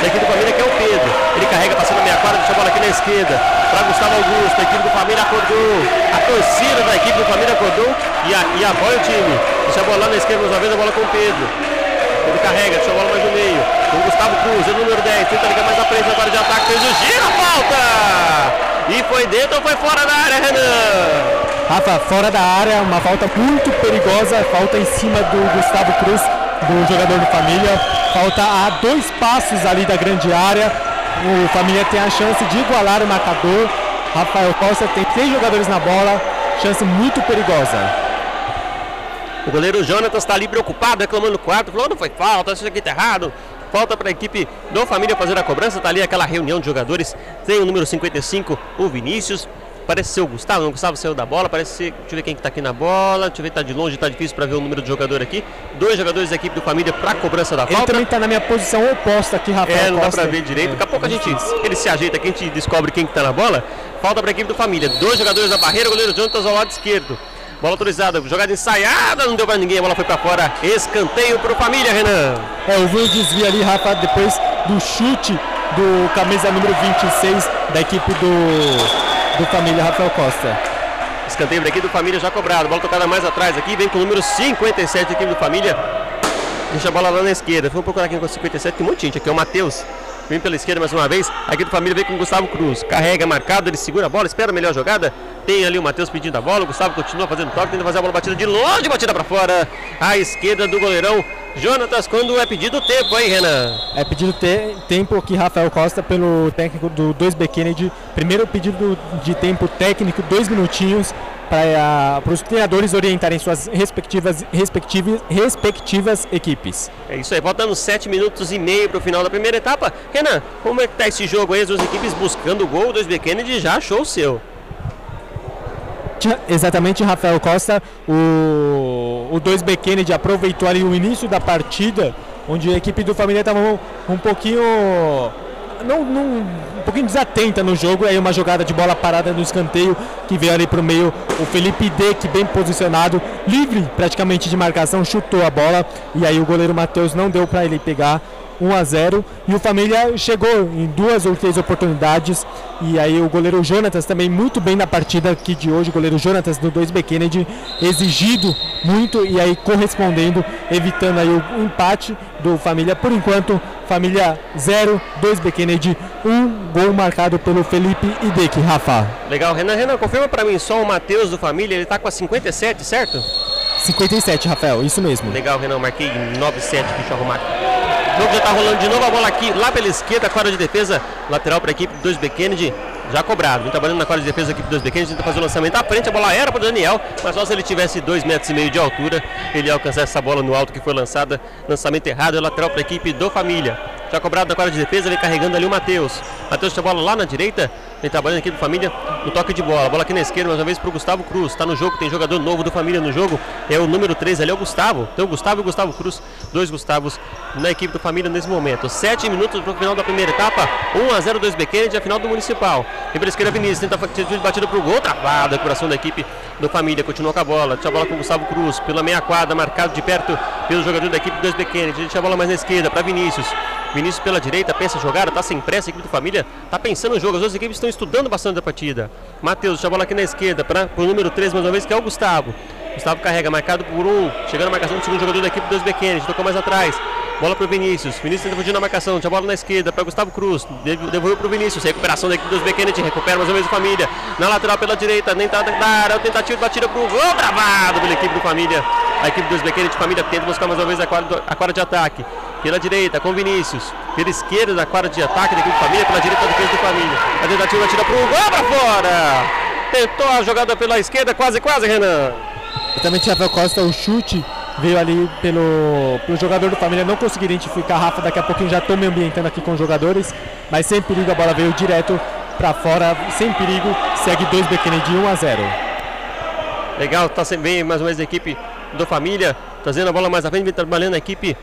da equipe do Família, que é o Pedro. Ele carrega passando a meia quadra, deixa a bola aqui na esquerda. Para Gustavo Augusto, a equipe do Família acordou. A torcida da equipe do Família acordou e, a, e apoia o time. Deixa a bola lá na esquerda, mais uma vez a bola com o Pedro. Ele carrega, deixa a bola mais no meio. Com Gustavo Cruz, é o número 10. Tenta ligar mais à frente agora de ataque. Fez o giro, falta! E foi dentro ou foi fora da área, Renan? Rafa, fora da área, uma falta muito perigosa, falta em cima do Gustavo Cruz, do jogador do Família. Falta a dois passos ali da grande área. O Família tem a chance de igualar o marcador. Rafael Costa tem três jogadores na bola, chance muito perigosa. O goleiro Jonatas está ali preocupado, reclamando no quarto, falou: não foi falta, isso aqui tá errado. Falta para a equipe do Família fazer a cobrança. Está ali aquela reunião de jogadores. Tem o número 55, o Vinícius. Parece ser o Gustavo, não, o Gustavo saiu da bola, parece ser, deixa eu ver quem que tá aqui na bola, deixa eu ver, tá de longe, tá difícil para ver o número de jogador aqui. Dois jogadores da equipe do Família para cobrança da Ele falta. também tá na minha posição oposta aqui, Rafael É, não dá pra ver direito. Daqui a pouco a gente, ele se ajeita aqui, a gente descobre quem que tá na bola. Falta pra equipe do Família. Dois jogadores na barreira, o goleiro Jonathan ao lado esquerdo. Bola autorizada, jogada ensaiada, não deu pra ninguém, a bola foi pra fora. Escanteio pro Família, Renan. É, houve um desvio ali, Rafa, depois do chute do camisa número 26 da equipe do, do Família Rafael Costa. Escanteio equipe do Família já cobrado. Bola tocada mais atrás aqui, vem com o número 57 da equipe do Família. Deixa a bola lá na esquerda. Vamos procurar aqui com o 57, tem um monte de gente aqui. É o Matheus. Vem pela esquerda mais uma vez. A equipe do Família vem com o Gustavo Cruz. Carrega marcado, ele segura a bola, espera a melhor jogada. Tem ali o Matheus pedindo a bola. O Gustavo continua fazendo toque, tenta fazer a bola batida de longe, batida pra fora. À esquerda do goleirão. Jonatas, quando é pedido o tempo aí, Renan? É pedido te- tempo aqui, Rafael Costa, pelo técnico do 2B Kennedy. Primeiro pedido de tempo técnico, dois minutinhos, para os treinadores orientarem suas respectivas, respectivas, respectivas equipes. É isso aí, faltando 7 minutos e meio para o final da primeira etapa. Renan, como é que tá esse jogo aí? As duas equipes buscando o gol, o 2B Kennedy já achou o seu. Exatamente, Rafael Costa. O, o 2B Kennedy aproveitou ali o início da partida, onde a equipe do Família estava um, um pouquinho. Não, não- um pouquinho desatenta no jogo. Aí uma jogada de bola parada no escanteio que veio ali para o meio. O Felipe Deck, bem posicionado, livre praticamente de marcação, chutou a bola. E aí o goleiro Matheus não deu para ele pegar. 1 a 0 e o Família chegou em duas ou três oportunidades e aí o goleiro Jonatas também muito bem na partida aqui de hoje, o goleiro Jonatas do 2B Kennedy exigido muito e aí correspondendo, evitando aí o empate do Família por enquanto, Família 0, 2B Kennedy, um gol marcado pelo Felipe Idek, Rafa. Legal, Renan, Renan, confirma para mim só o Matheus do Família, ele tá com a 57, certo? 57, Rafael, isso mesmo. Legal, Renan, marquei 97 aqui, deixa eu arrumar. O jogo já tá rolando de novo, a bola aqui, lá pela esquerda, quadra de defesa, lateral para a equipe do 2B Kennedy, já cobrado. Vem trabalhando na quadra de defesa da equipe do 2B Kennedy, tenta fazer o lançamento à frente, a bola era para o Daniel, mas só se ele tivesse 2 metros e meio de altura, ele ia alcançar essa bola no alto que foi lançada, lançamento errado, é lateral para a equipe do Família. Já cobrado na quadra de defesa, vem carregando ali o Matheus. Matheus tem a bola lá na direita, vem trabalhando aqui do Família no toque de bola. Bola aqui na esquerda, mais uma vez para o Gustavo Cruz. Está no jogo, tem jogador novo do Família no jogo. É o número 13 ali, é o Gustavo. Tem o Gustavo e o Gustavo Cruz. Dois Gustavos na equipe do Família nesse momento. Sete minutos para o final da primeira etapa. 1 a 0 2 B Kennedy, a final do Municipal. Vem pela esquerda, Vinícius. Tenta fazer batida para o gol. Travada a coração da equipe do Família. Continua com a bola. Deixa a bola com o Gustavo Cruz. Pela meia quadra, marcado de perto pelo jogador da equipe do 2 B Kennedy. Deixa a bola mais na esquerda para Vinícius. Vinícius pela direita, pensa jogada, tá sem pressa, a equipe do Família tá pensando no jogo, as duas equipes estão estudando bastante a partida. Matheus, a bola aqui na esquerda para o número 3 mais uma vez, que é o Gustavo. Gustavo carrega, marcado por um, chegando a marcação do segundo jogador da equipe do 2B Kennedy, tocou mais atrás. Bola pro Vinícius, Vinícius tenta fugir na marcação, deixa a bola na esquerda para Gustavo Cruz, dev- devolveu pro Vinícius, recuperação da equipe do 2B Kennedy, recupera mais uma vez o Família. Na lateral pela direita, nem tá da área, de batida pro gol, travado pela equipe do Família. A equipe do 2B Kennedy Família tenta buscar mais uma vez a quadra, a quadra de ataque. Pela direita, com Vinícius. Pela esquerda, da quadra de ataque da equipe do Família. Pela direita, da defesa do Família. A tentativa tira pro gol pra fora. Tentou a jogada pela esquerda, quase, quase, Renan. Exatamente, Rafael Costa, o chute veio ali pelo, pelo jogador do Família, não consegui identificar a Rafa, daqui a pouquinho já estou me ambientando aqui com os jogadores, mas sem perigo a bola veio direto para fora, sem perigo, segue 2 B Kennedy 1 a 0. Legal, tá sempre bem mais uma vez a equipe do Família. Trazendo a bola mais à frente, vem trabalhando a equipe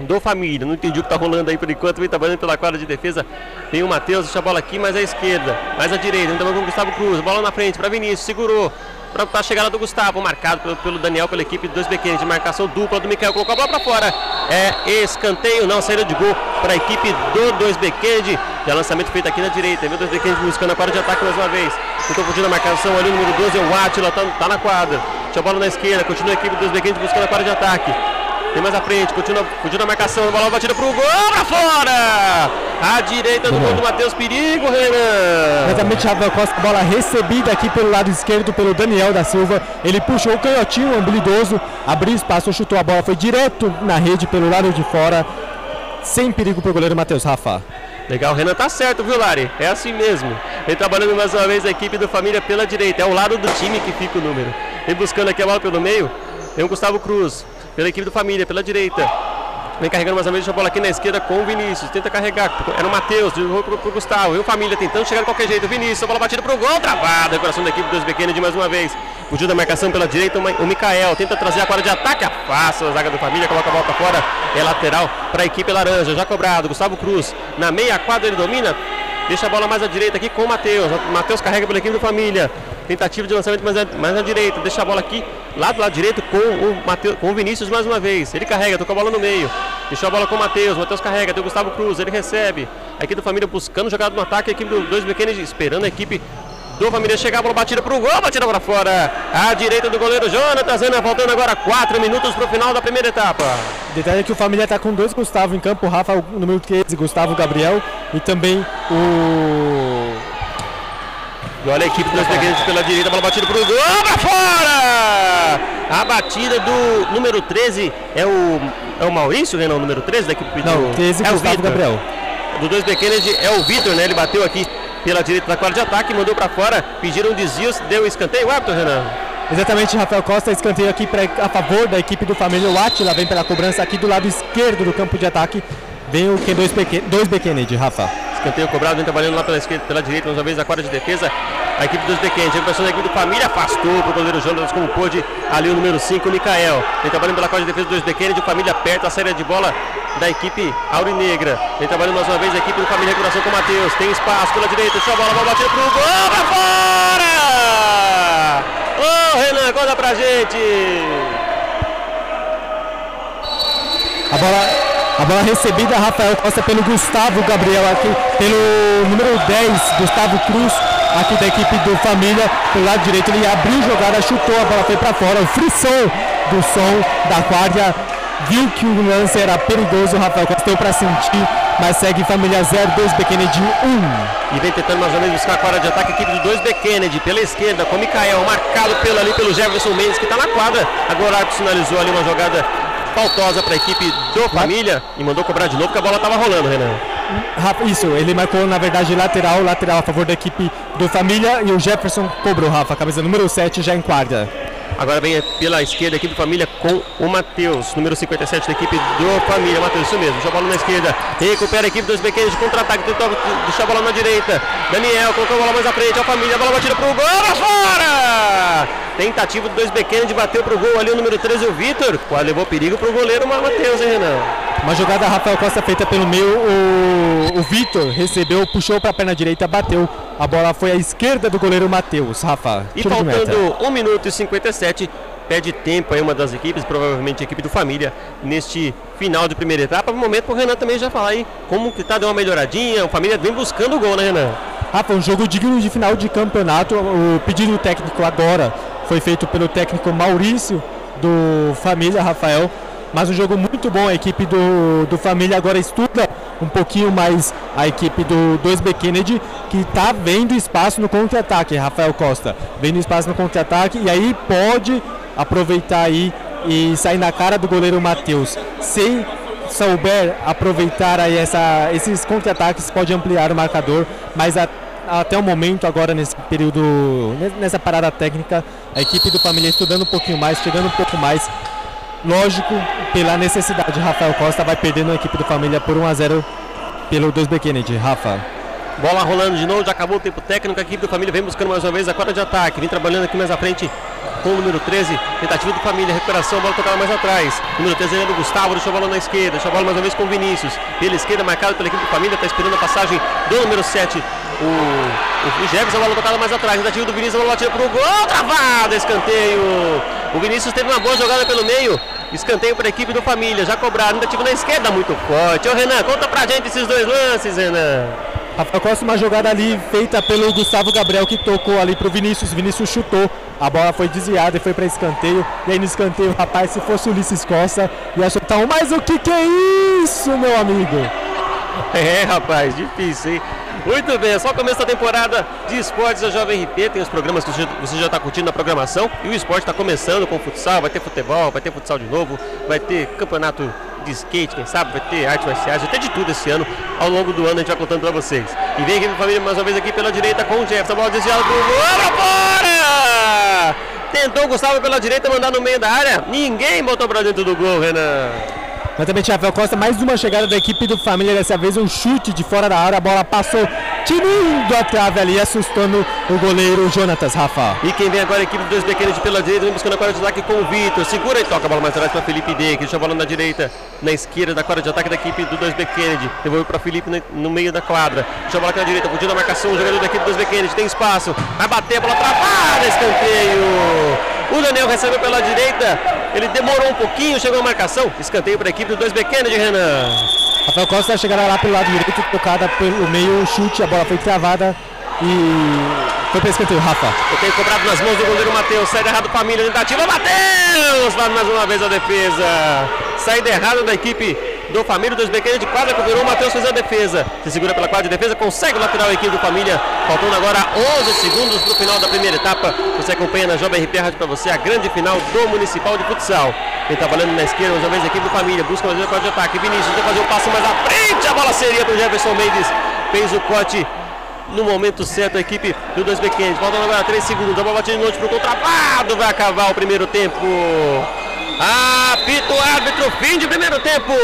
do Família. Não entendi o que tá rolando aí por enquanto. Vem trabalhando pela quadra de defesa. Tem o Matheus, deixa a bola aqui, mais à esquerda. Mais à direita. Trabalhando com o Gustavo Cruz. Bola na frente para Vinícius. Segurou. Para a chegada do Gustavo, marcado pelo, pelo Daniel, pela equipe de dois pequenos de marcação dupla do Micael, colocou a bola para fora. É escanteio, não, saída de gol para a equipe do dois Bequende. Já lançamento feito aqui na direita, viu? Dois Bequende buscando a quadra de ataque mais uma vez. Tentou fugir da marcação ali, o número 12 é o Atila, tá, tá na quadra. Tinha a bola na esquerda, continua a equipe dos Bequende buscando a quadra de ataque. Tem mais à frente, continua fugindo a marcação, a bola batida pro gol, pra fora! A direita do gol do Matheus, perigo, Renan! Exatamente, Rafael Costa, bola recebida aqui pelo lado esquerdo pelo Daniel da Silva. Ele puxou o canhotinho habilidoso, abriu espaço, chutou a bola, foi direto na rede pelo lado de fora, sem perigo pro goleiro Matheus Rafa. Legal, o Renan tá certo, viu, Lari? É assim mesmo. Vem trabalhando mais uma vez a equipe do Família pela direita. É o lado do time que fica o número. Vem buscando aqui a bola pelo meio. Tem o Gustavo Cruz pela equipe do Família, pela direita. Vem carregando mais vez, deixa a bola aqui na esquerda com o Vinícius. Tenta carregar. Era o Matheus, derrubou pro, pro Gustavo. E o Família tentando chegar de qualquer jeito. Vinícius, a bola batida pro gol, travada. Coração da equipe dos pequenos de mais uma vez. Fugiu da marcação pela direita. O Mikael tenta trazer a quadra de ataque. Afasta a zaga do Família, coloca a bola pra fora. É lateral para a equipe laranja. Já cobrado. Gustavo Cruz na meia quadra ele domina. Deixa a bola mais à direita aqui com o Matheus. Matheus carrega pela equipe do Família. Tentativa de lançamento mais, à, mais à direita. Deixa a bola aqui, lá do lado direito, com o, Mateus, com o Vinícius mais uma vez. Ele carrega, toca a bola no meio. Deixou a bola com o Matheus. Matheus carrega, tem o Gustavo Cruz, ele recebe. A equipe do Família buscando jogada no ataque. A equipe dos dois pequenos esperando a equipe do Família chegar. A bola batida pro gol, batida para fora. À direita do goleiro Jonatas. Ana, faltando agora 4 minutos para o final da primeira etapa. Detalhe é que o Família está com dois Gustavo em campo, o Rafa, o número 13, Gustavo Gabriel e também o. E olha a equipe dos pequenos pela direita, a bola batida pro gol, pra fora! A batida do número 13 é o, é o Maurício, Renan, o número 13 da equipe Não, do... 13 é o Vitor. Gabriel. Do dois pequenos é o Vitor, né? Ele bateu aqui pela direita da quadra de ataque, mandou pra fora, pediram um desvio, deu escanteio, o árbitro, Renan. Exatamente, Rafael Costa, escanteio aqui pra, a favor da equipe do Família. O Atila vem pela cobrança aqui do lado esquerdo do campo de ataque. Vem o Ken 2 Beque- dois Bequened, Rafa. Escanteio cobrado, vem trabalhando lá pela esquerda, pela direita, mais uma vez a quadra de defesa. A equipe dos Bequentes, recuperação da equipe do Família, afastou pro goleiro Jonas como pôde. Ali o número 5, o Mikael. Vem trabalhando pela quadra de defesa dos Bequentes, o Família perto a saída de bola da equipe aurinegra. Vem trabalhando mais uma vez a equipe do Família, recuperação com o Matheus. Tem espaço pela direita, deixa a bola, bola batida pro gol, pra fora! Ô Renan, conta pra gente! A bola, a bola recebida, Rafael Costa pelo Gustavo Gabriel aqui, pelo número 10, Gustavo Cruz, aqui da equipe do Família, pelo lado direito, ele abriu jogada, chutou, a bola foi para fora, o frisson do som da quadra, viu que o lance era perigoso, o Rafael Costa deu para sentir, mas segue Família 0, 2 Bequened 1. E vem tentando mais uma vez buscar a quadra de ataque, a equipe de dois B. Kennedy pela esquerda, com o Mikael, marcado pelo, ali pelo Jefferson Mendes, que está na quadra. Agora o sinalizou ali uma jogada faltosa para a equipe do Família e mandou cobrar de novo, porque a bola estava rolando, Renan. Rafa, isso, ele marcou na verdade lateral, lateral a favor da equipe do Família e o Jefferson cobrou, Rafa, camisa número 7 já em quadra. Agora vem pela esquerda a equipe do Família com o Matheus, número 57 da equipe do Família. Matheus, isso mesmo, deixa a bola na esquerda, recupera a equipe dos pequenos de contra-ataque, tentou deixar a bola na direita. Daniel colocou a bola mais à frente, a Família, a bola batida pro gol, pra fora! Tentativa do dois pequenos de bater pro gol ali o número 13, o Vitor. Quase levou perigo pro goleiro Matheus, hein, Renan? Uma jogada Rafael Costa feita pelo meio, o, o Vitor recebeu, puxou para a perna direita, bateu. A bola foi à esquerda do goleiro Matheus, Rafa. E faltando 1 minuto e 57, pede tempo aí uma das equipes, provavelmente a equipe do Família, neste final de primeira etapa. No momento o Renan também já falar aí como que tá, deu uma melhoradinha, o Família vem buscando o gol, né, Renan? Rafa, um jogo digno de final de campeonato. O pedido técnico agora foi feito pelo técnico Maurício do Família Rafael. Mas um jogo muito bom, a equipe do, do Família agora estuda um pouquinho mais a equipe do 2B Kennedy, que está vendo espaço no contra-ataque, Rafael Costa. Vendo espaço no contra-ataque e aí pode aproveitar aí e sair na cara do goleiro Matheus. Se souber aproveitar aí essa, esses contra-ataques, pode ampliar o marcador, mas a- até o momento, agora nesse período, ne- nessa parada técnica, a equipe do Família estudando um pouquinho mais, chegando um pouco mais. Lógico, pela necessidade, Rafael Costa vai perdendo a equipe do Família por 1 a 0 pelo 2B Kennedy. Rafa. Bola rolando de novo, já acabou o tempo técnico. A equipe do Família vem buscando mais uma vez a quadra de ataque. Vem trabalhando aqui mais à frente com o número 13. Tentativa do Família, recuperação, bola tocada mais atrás. Número 13 é do Gustavo, deixou a bola na esquerda. Deixou a bola mais uma vez com o Vinícius. Pela esquerda, marcado pela equipe do Família, está esperando a passagem do número 7. O, o Jefferson, a bola tocada mais atrás. Tentativa do Vinícius, a bola tira para o gol. Travada, escanteio. O Vinícius teve uma boa jogada pelo meio. Escanteio para a equipe do Família. Já cobrado. Tentativa na esquerda, muito forte. Ô Renan, conta pra gente esses dois lances, Renan. Rafael Costa, uma jogada ali feita pelo Gustavo Gabriel que tocou ali pro Vinícius. Vinícius chutou, a bola foi desviada e foi para escanteio. E aí no escanteio, rapaz, se fosse o Ulisses Costa, ia chutar um. Mas o que que é isso, meu amigo? É, rapaz, difícil, hein? Muito bem, é só começo da temporada de esportes da Jovem RP. Tem os programas que você já está curtindo na programação. E o esporte está começando com futsal, vai ter futebol, vai ter futsal de novo, vai ter campeonato de skate, quem sabe, vai ter artes marciais, vai ter de tudo esse ano. Ao longo do ano a gente vai contando para vocês. E vem aqui a família mais uma vez aqui pela direita com o Jefferson. Bola desviada pro gol, pra fora! Tentou o Gustavo pela direita mandar no meio da área. Ninguém botou para dentro do gol, Renan. Mas também Costa, mais uma chegada da equipe do Família, dessa vez um chute de fora da área, a bola passou tinindo a trave ali, assustando o goleiro Jonatas, Rafa. E quem vem agora é a equipe dos dois pequenos pela direita, buscando agora o ataque com o Vitor. Segura e toca a bola mais atrás para Felipe D, que deixa a bola na direita, na esquerda da quadra de ataque da equipe do 2B Kennedy. Devolveu para Felipe no, meio da quadra. Deixa a bola aqui na direita, fugindo a marcação, o jogador da equipe do 2B Kennedy tem espaço. Vai bater, a bola travada, escanteio. O Daniel recebeu pela direita, ele demorou um pouquinho, chegou a marcação. Escanteio para a equipe do 2B Kennedy, Renan. Rafael Costa chegada lá pelo lado direito, tocada pelo meio, chute, a bola foi travada e foi para escanteio, Rafa. Eu tenho cobrado nas mãos do goleiro Matheus. Saída errada família, tentativa. Matheus! Lá mais uma vez a defesa. Saída errada da equipe do Família. Dois bequeiros de quadra virou. O Matheus fez a defesa. Se segura pela quadra de defesa. Consegue o lateral a equipe do Família. Faltando agora 11 segundos para o final da primeira etapa. Você acompanha na Jovem RP Rádio para você a grande final do Municipal de Futsal. Quem está valendo na esquerda, mais uma vez a equipe do Família. Busca fazer o corte de ataque. Vinícius vai fazer o passo mais à frente. A bola seria para o Jefferson Mendes. Fez o corte no momento certo a equipe do 2B Kennedy. Faltando agora 3 segundos. A bola bate de noite para o contravado. Vai acabar o primeiro tempo. Apita o árbitro, fim de primeiro tempo.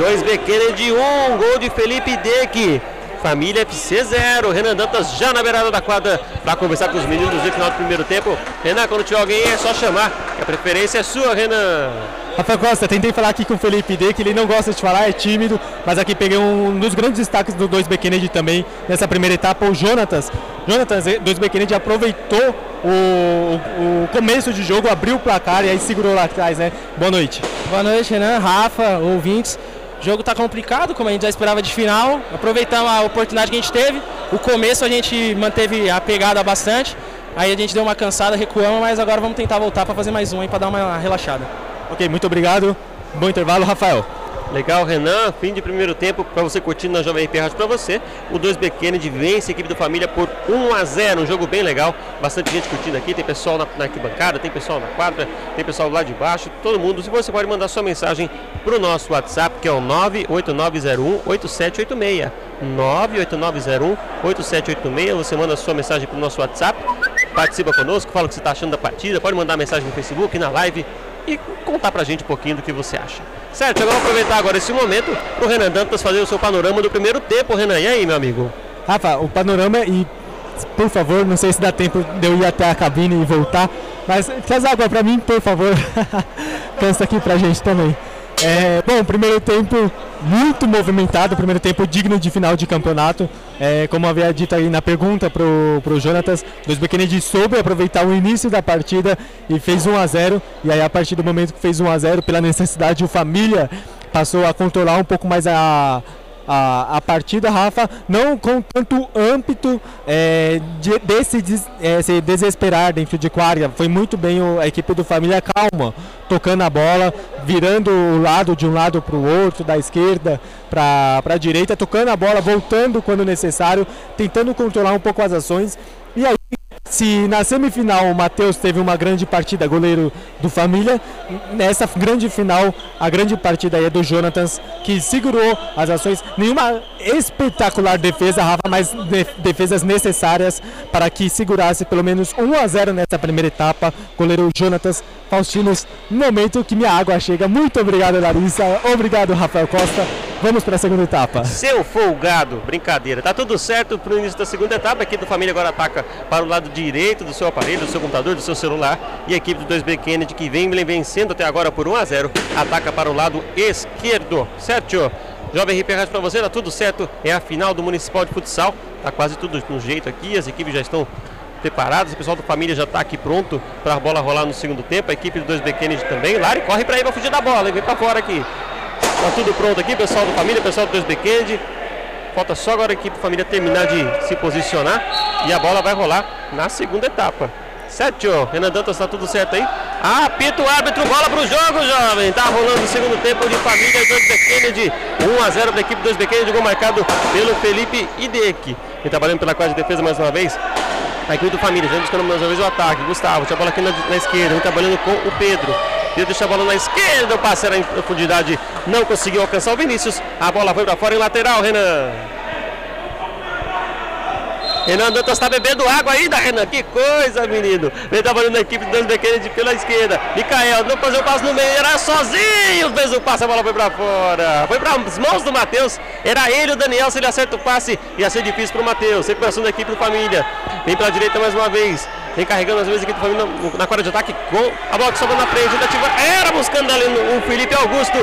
2B Kennedy 1, um, gol de Felipe Deck. Família FC 0. Renan Dantas já na beirada da quadra para conversar com os meninos no final do primeiro tempo. Renan, quando tiver alguém é só chamar. A preferência é sua, Renan. Rafael Costa, tentei falar aqui com o Felipe D, que ele não gosta de falar, é tímido, mas aqui peguei um dos grandes destaques do 2B Kennedy também nessa primeira etapa, o Jonatas. Jonatas, 2B Kennedy aproveitou o, o, começo de jogo, abriu o placar e aí segurou lá atrás, né? Boa noite. Boa noite, Renan, Rafa, ouvintes. O jogo tá complicado, como a gente já esperava de final. Aproveitamos a oportunidade que a gente teve. O começo a gente manteve a pegada bastante. Aí a gente deu uma cansada, recuamos, mas agora vamos tentar voltar para fazer mais um aí para dar uma relaxada. Ok, muito obrigado. Bom intervalo, Rafael. Legal, Renan. Fim de primeiro tempo para você curtindo na Jovem RP Rádio para você. O 2B Kennedy vence a equipe do Família por 1 a 0. Um jogo bem legal. Bastante gente curtindo aqui. Tem pessoal na, na arquibancada, tem pessoal na quadra, tem pessoal lá de baixo. Todo mundo. Se você pode mandar sua mensagem para o nosso WhatsApp, que é o 98901 8786. 98901 8786. Você manda sua mensagem para o nosso WhatsApp. Participa conosco, fala o que você está achando da partida. Pode mandar mensagem no Facebook, na live e contar pra gente um pouquinho do que você acha. Certo, agora vamos aproveitar agora esse momento pro Renan Dantas fazer o seu panorama do primeiro tempo, Renan. E aí, meu amigo? Rafa, o panorama e por favor, não sei se dá tempo de eu ir até a cabine e voltar, mas traz água pra mim, por favor. Cansa aqui pra gente também. É, bom, primeiro tempo muito movimentado, primeiro tempo digno de final de campeonato. É, como havia dito aí na pergunta pro, pro Jonatas, dois Kennedy soube aproveitar o início da partida e fez 1 a 0 E aí a partir do momento que fez 1 a 0 pela necessidade o Família passou a controlar um pouco mais a, a, a partida, Rafa, não com tanto âmbito é, de, desse des, é, se desesperar dentro de quadra. Foi muito bem o, a equipe do Família calma, tocando a bola, virando o lado de um lado para o outro, da esquerda para a direita, tocando a bola, voltando quando necessário, tentando controlar um pouco as ações. Se na semifinal o Matheus teve uma grande partida, goleiro do Família, nessa grande final, a grande partida aí é do Jonatas, que segurou as ações. Nenhuma espetacular defesa, Rafa, mas de, defesas necessárias para que segurasse pelo menos 1 a 0 nessa primeira etapa. Goleiro Jonatas Faustinos no momento que minha água chega. Muito obrigado, Larissa. Obrigado, Rafael Costa. Vamos para a segunda etapa. Seu folgado, brincadeira. Tá tudo certo pro início da segunda etapa. A equipe do Família agora ataca para o lado direito do seu aparelho, do seu computador, do seu celular. E a equipe do 2B Kennedy, que vem vencendo até agora por 1 a 0 ataca para o lado esquerdo. Certo? Jovem RP Rádio para você, tá tudo certo. É a final do Municipal de Futsal. Tá quase tudo no jeito aqui. As equipes já estão preparadas. O pessoal do Família já está aqui pronto para a bola rolar no segundo tempo. A equipe do 2B Kennedy também. Lari, corre para aí, vai fugir da bola. hein? Vem para fora aqui. Tá tudo pronto aqui, pessoal do Família, pessoal do 2B Kennedy. Falta só agora a equipe Família terminar de se posicionar. E a bola vai rolar na segunda etapa. Certo, Renan Dantas, tá tudo certo aí? Ah, apita o árbitro, bola pro jogo, jovem. Tá rolando o segundo tempo de família 2B Kennedy. 1 a 0 para a equipe 2B Kennedy, gol marcado pelo Felipe Idec. E trabalhando pela quadra de defesa mais uma vez. A equipe do Família, já buscando mais uma vez o ataque. Gustavo, tinha a bola aqui na, na esquerda, vem trabalhando com o Pedro. Pedro deixa a bola na esquerda, o passe era em profundidade, não conseguiu alcançar o Vinícius. A bola foi para fora em lateral, Renan. Renan Dantas está bebendo água ainda, Renan. Que coisa, menino. Vem trabalhando na equipe do 2B Kennedy pela esquerda. Mikael, não fazer o passe no meio, era sozinho. Fez o passe, a bola foi para fora. Foi para as mãos do Matheus. Era ele, o Daniel. Se ele acerta o passe, ia ser difícil para o Matheus. Recuperação da equipe do Família. Vem pela direita mais uma vez. Vem carregando as vezes a equipe do Família na, quadra de ataque com a bola que sobra na frente. Era buscando ali o Felipe Augusto.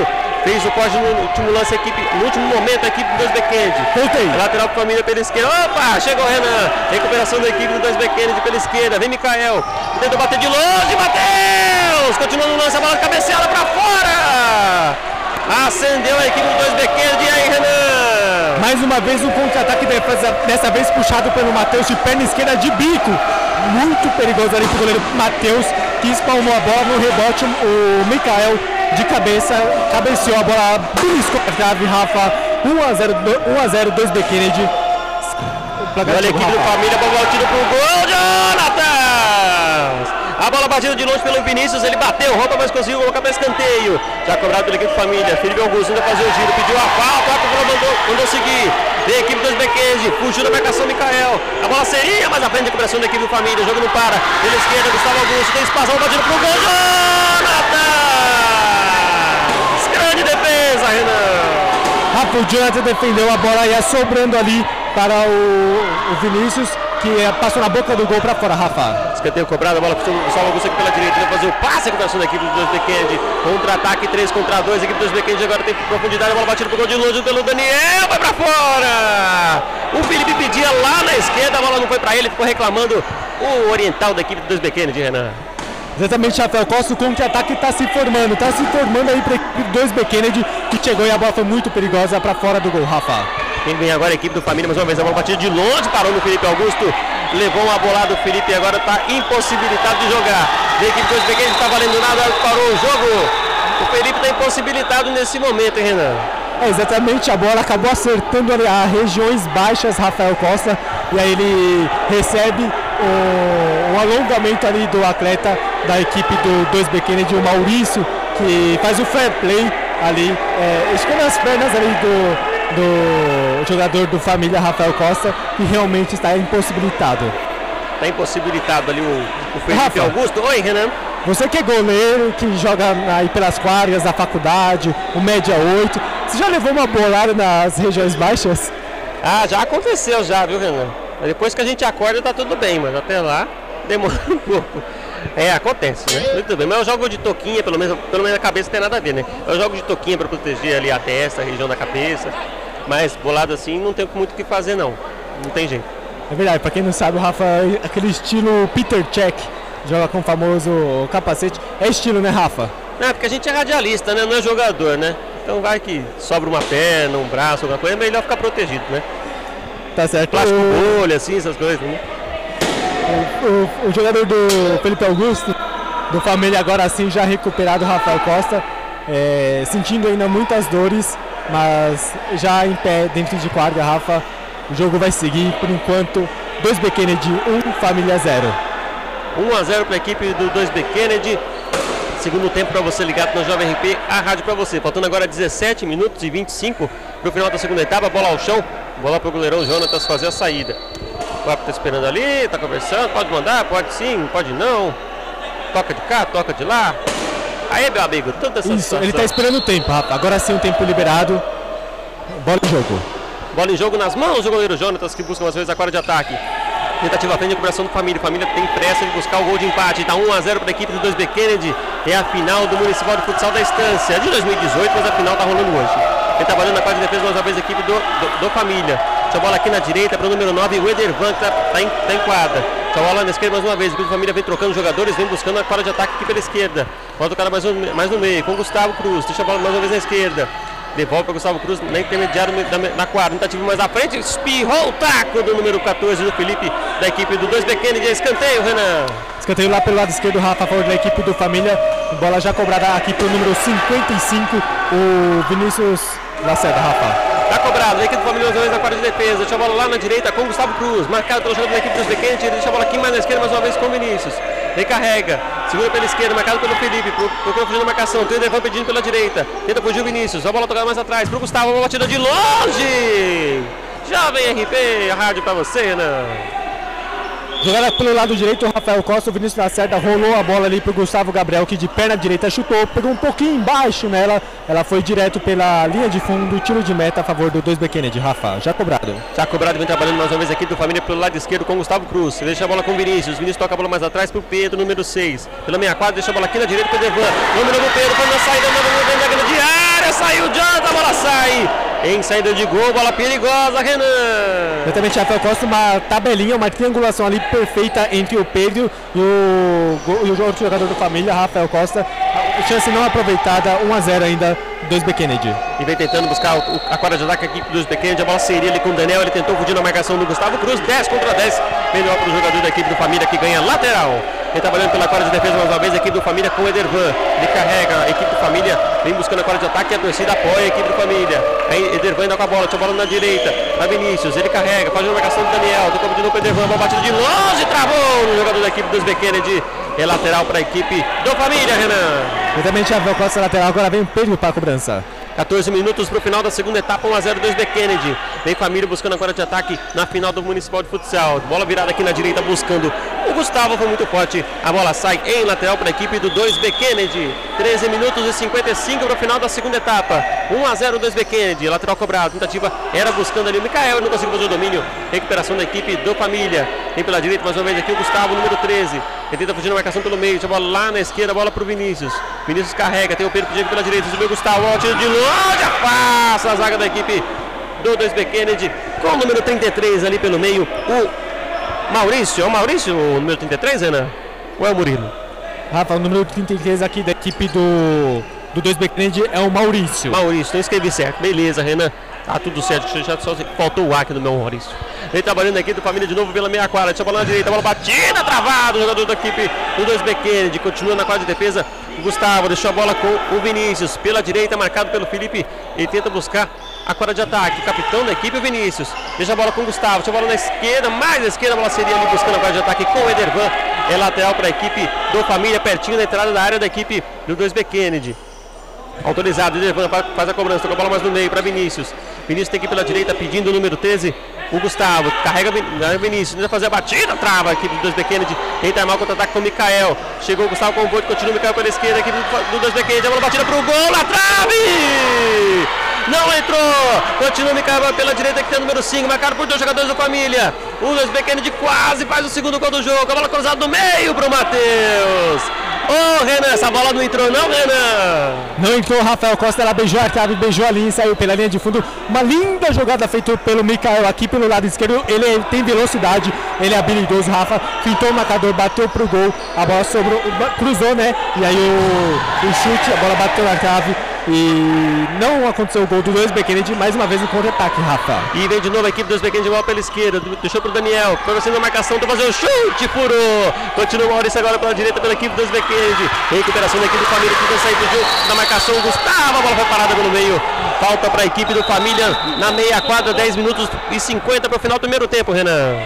Fez o corte no último lance, a equipe, no último momento, a equipe do 2B Kennedy. Voltei. Lateral para família pela esquerda. Opa, chegou o Renan. Recuperação da equipe do 2B Kennedy pela esquerda. Vem Mikael. Tenta bater de longe. Matheus. Continua no lance, a bola cabeceada para fora. Acendeu a equipe do 2B Kennedy. E aí, Renan? Mais uma vez um contra-ataque defesa, dessa vez puxado pelo Matheus de perna esquerda de bico. Muito perigoso ali pro goleiro Matheus, que espalmou a bola no rebote. O Mikael de cabeça cabeceou a bola, beliscou a trave, Rafa. 1x0, 1x0, 2B Kennedy. O placar Olha a chegou, equipe do. Família, bola tiro pro gol, Jonatas! A bola batida de longe pelo Vinícius, ele bateu, rouba, mas conseguiu colocar para escanteio. Já cobrado pela equipe do Família, Felipe Augusto ainda fazer o giro, pediu a falta, a bola mandou, mandou seguir. Vem a equipe dos Bequense, fugiu da marcação Mikael. A bola seria, mas a frente de recuperação da equipe do Família, o jogo não para. Pela esquerda, Gustavo Augusto, tem espaço, bola batida pro gol, Jonatas! Defesa, Renan! Rafa, o Jonathan defendeu a bola ia sobrando ali para o, o Vinícius, que eh, passou na boca do gol para fora, Rafa. Escanteio cobrado, a bola para o Gustavo Augusto aqui pela direita, vai fazer o passe, a recuperação da equipe dos dois Kennedy, contra-ataque 3 contra 2, a equipe dos Kennedy agora tem profundidade, a bola batida pro gol de longe pelo Daniel, vai para fora! O Felipe pedia lá na esquerda, a bola não foi para ele, ficou reclamando o oriental da equipe dos Kennedy, Renan. Exatamente, Rafael Costa, o contra-ataque está se formando, está se formando aí para a equipe 2B Kennedy, que chegou e a bola foi muito perigosa para fora do gol, Rafa. Quem vem agora a equipe do Família, mais uma vez a bola batida de longe, parou no Felipe Augusto, levou uma bolada do Felipe e agora está impossibilitado de jogar. Vem a equipe dos Kennedy, não está valendo nada, parou o jogo. O Felipe está impossibilitado nesse momento, hein, Renan? É, exatamente, a bola acabou acertando ali as regiões baixas, Rafael Costa, e aí ele recebe o, o alongamento ali do atleta da equipe do 2B Kennedy, o Maurício, que faz o fair play ali, é, esconde as pernas ali do, do jogador do família Rafael Costa, que realmente está impossibilitado. Está impossibilitado ali o, o Felipe Rafa. Augusto. Oi, Renan. Você que é goleiro, que joga aí pelas quadras da faculdade, o média 8, você já levou uma bolada nas regiões baixas? Ah, já aconteceu já, viu, Renan? Mas Depois que a gente acorda tá tudo bem, mas até lá demora um pouco. É, acontece, né? Muito bem, mas eu jogo de toquinha, pelo menos, pelo menos a cabeça tem nada a ver, né? Eu jogo de toquinha para proteger ali a testa, a região da cabeça. Mas bolado assim não tem muito o que fazer não. Não tem jeito. É verdade, pra quem não sabe, o Rafa é aquele estilo Peter Check, joga com o famoso capacete. É estilo, né, Rafa? Não, porque a gente é radialista, né? Não é jogador, né? Então vai que sobra uma perna, um braço, alguma coisa, é melhor ficar protegido, né? Tá certo. Plástico bolha, assim, essas coisas, né? O, o jogador do Felipe Augusto, do Família agora sim já recuperado, Rafael Costa, é, sentindo ainda muitas dores, mas já em pé dentro de quadra, Rafa, o jogo vai seguir por enquanto. 2B Kennedy 1, Família 0. 1 a 0 para a equipe do 2B Kennedy. Segundo tempo para você ligado no Jovem RP, a rádio para você. Faltando agora 17 minutos e 25 para o final da segunda etapa. Bola ao chão, bola para o goleirão Jonatas fazer a saída. O árbitro está esperando ali, está conversando. Pode mandar, pode sim, pode não. toca de cá, toca de lá. Aí, meu amigo, tanta Isso, ele tá esperando o tempo, Rafa. Agora sim o tempo liberado. Bola em jogo. Bola em jogo nas mãos do goleiro Jonatas, que busca umas vezes a quadra de ataque. Tentativa à frente de recuperação do Família. Família tem pressa de buscar o gol de empate. Está 1 a 0 para a equipe do 2B Kennedy. É a final do Municipal de Futsal da Estância. É de 2018, mas a final está rolando hoje. Ele está valendo na quadra de defesa mais uma vez a equipe do, do, do Família. Essa bola aqui na direita para o número 9, o Edervan, que está em, tá em quadra. Essa bola na esquerda mais uma vez. Equipe do Família vem trocando jogadores, vem buscando a quadra de ataque aqui pela esquerda. Volta o cara mais, um- mais no meio, com o Gustavo Cruz. Deixa a bola mais uma vez na esquerda. Devolve para Gustavo Cruz na intermediária na quadra. Tentativa mais à frente. Espirrou o taco do número 14 do Felipe, da equipe do 2B Kennedy. Escanteio, Renan. Escanteio lá pelo lado esquerdo, Rafa, a favor da equipe do Família. Bola já cobrada aqui pro número 55, o Vinícius Lacerda, Rafa. Tá cobrado, a equipe do vez na quadra de defesa. Deixa a bola lá na direita com Gustavo Cruz. Marcado pelo jogador da equipe dos Bequente. Ele deixa a bola aqui mais na esquerda mais uma vez com Vinícius. Recarrega. Segura pela esquerda, marcado pelo Felipe. Pro- Procura fugir da marcação. Tem o Devan pedindo pela direita. Tenta fugir o Vinícius. A bola tocada mais atrás. Pro Gustavo. Uma batida de longe. Jovem RP, a rádio pra você, Renan. Jogada pelo lado direito, o Rafael Costa, o Vinícius Lacerda rolou a bola ali pro Gustavo Gabriel, que de perna direita chutou, pegou um pouquinho embaixo nela, ela foi direto pela linha de fundo, tiro de meta a favor do 2B Kennedy. Rafa, já cobrado. Já cobrado, vem trabalhando mais uma vez aqui do Família pelo lado esquerdo com o Gustavo Cruz. Deixa a bola com o Vinícius. Vinícius toca a bola mais atrás pro Pedro, número 6. Pela meia quadra, deixa a bola aqui na direita pro Devan. Número do Pedro, faz a saída, número da grande área. Saiu o Jonathan, a bola sai. Em saída de gol, bola perigosa, Renan. Exatamente, Rafael Costa, uma tabelinha, uma triangulação ali perfeita entre o Pedro e o, e o outro jogador do Família, Rafael Costa. Chance não aproveitada, 1 a 0 ainda, 2B Kennedy. E vem tentando buscar o- a quadra de ataque a equipe dos pequenos. A bola seria ali com o Daniel. Ele tentou fugir na marcação do Gustavo Cruz. 10 contra 10. Melhor para o jogador da equipe do Família que ganha lateral. Ele trabalhando pela quadra de defesa mais uma vez. A equipe do Família com o Edervan. Ele carrega. A equipe do Família vem buscando a quadra de ataque. E a torcida apoia a equipe do Família. Aí Edervan ainda com a bola. Tinha a bola na direita. Para Vinícius. Ele carrega. Faz a marcação do Daniel. Tocou de novo para Edervan. Bola batida de longe. Travou no jogador da equipe dos B Kennedy. É lateral para a equipe do Família, Renan. Exatamente, Rafael Costa lateral, agora vem o Pedro para a cobrança. 14 minutos para o final da segunda etapa, 1x0 2B Kennedy. Vem família buscando agora de ataque na final do Municipal de Futsal. Bola virada aqui na direita buscando o Gustavo, foi muito forte. A bola sai em lateral para a equipe do 2B Kennedy. 13 minutos e 55 para o final da segunda etapa. 1x0 2B Kennedy. Lateral cobrado. Tentativa era buscando ali o Mikael, não conseguiu fazer o domínio. Recuperação da equipe do Família. Tem pela direita mais uma vez aqui o Gustavo, número 13. Ele tenta fugir na marcação pelo meio. A bola lá na esquerda, bola para o Vinícius. Vinícius carrega, tem o Pedro pedindo pela direita. Subiu o Gustavo, ó, tiro de longe, afasta a zaga da equipe do 2B Kennedy. Com o número 33 ali pelo meio, o Maurício. É o Maurício, o número 33, Renan? Ou é o Murilo? Rafa, o número 33 aqui da equipe do, do 2B Kennedy é o Maurício. Maurício, então escrevi certo. Beleza, Renan. Tá tudo certo. Já só faltou o A aqui do meu Maurício. Vem trabalhando aqui do Família de novo pela meia quadra. Deixa a bola na direita, bola batida, travado. O jogador da equipe do 2B Kennedy. Continua na quadra de defesa. Gustavo deixou a bola com o Vinícius. Pela direita, marcado pelo Felipe. Ele tenta buscar a quadra de ataque. O capitão da equipe, o Vinícius. Deixa a bola com o Gustavo. Deixa a bola na esquerda, mais à esquerda. A bola seria ali buscando a quadra de ataque com o Edervan. É lateral para a equipe do Família, pertinho da entrada da área da equipe do 2B Kennedy. Autorizado, faz- a cobrança, toca a bola mais no meio para Vinícius. Vinícius tem que ir pela direita pedindo o número 13, o Gustavo. Carrega ah, Vinícius, tenta fazer a batida, trava a equipe do 2B Kennedy. Tenta armar o contra-ataque com o Mikael. Chegou o Gustavo com o voto, continua o Mikael pela esquerda, a equipe do 2B Kennedy. A bola batida pro gol, na trave! Não entrou! Continua o Mikael pela direita que tem o número 5, marcado por dois jogadores da família. O 2B Kennedy quase faz o segundo gol do jogo. A bola cruzada no meio pro Matheus. Ô Renan, essa bola não entrou não, Renan? Não entrou o Rafael Costa, ela beijou a trave, beijou a linha saiu pela linha de fundo. Uma linda jogada feita pelo Mikael aqui pelo lado esquerdo. Ele tem velocidade, ele é habilidoso, Rafa. Fintou o marcador, bateu pro gol. A bola sobrou, cruzou, né? E aí o, o chute, a bola bateu na trave. E não aconteceu o gol do 2 Kennedy, mais uma vez o contra-ataque, Rafa. E vem de novo a equipe dos pequenos de bola pela esquerda. Deixou pro Daniel. Foi você na marcação, tá fazendo o chute, furou. Continua o Maurício agora pela direita pela equipe dos Kennedy. Recuperação da equipe do Família que sair fugiu da marcação. Gustavo, a bola foi parada pelo meio. Falta para a equipe do Família na meia quadra, 10 minutos e 50 para o final do primeiro tempo, Renan.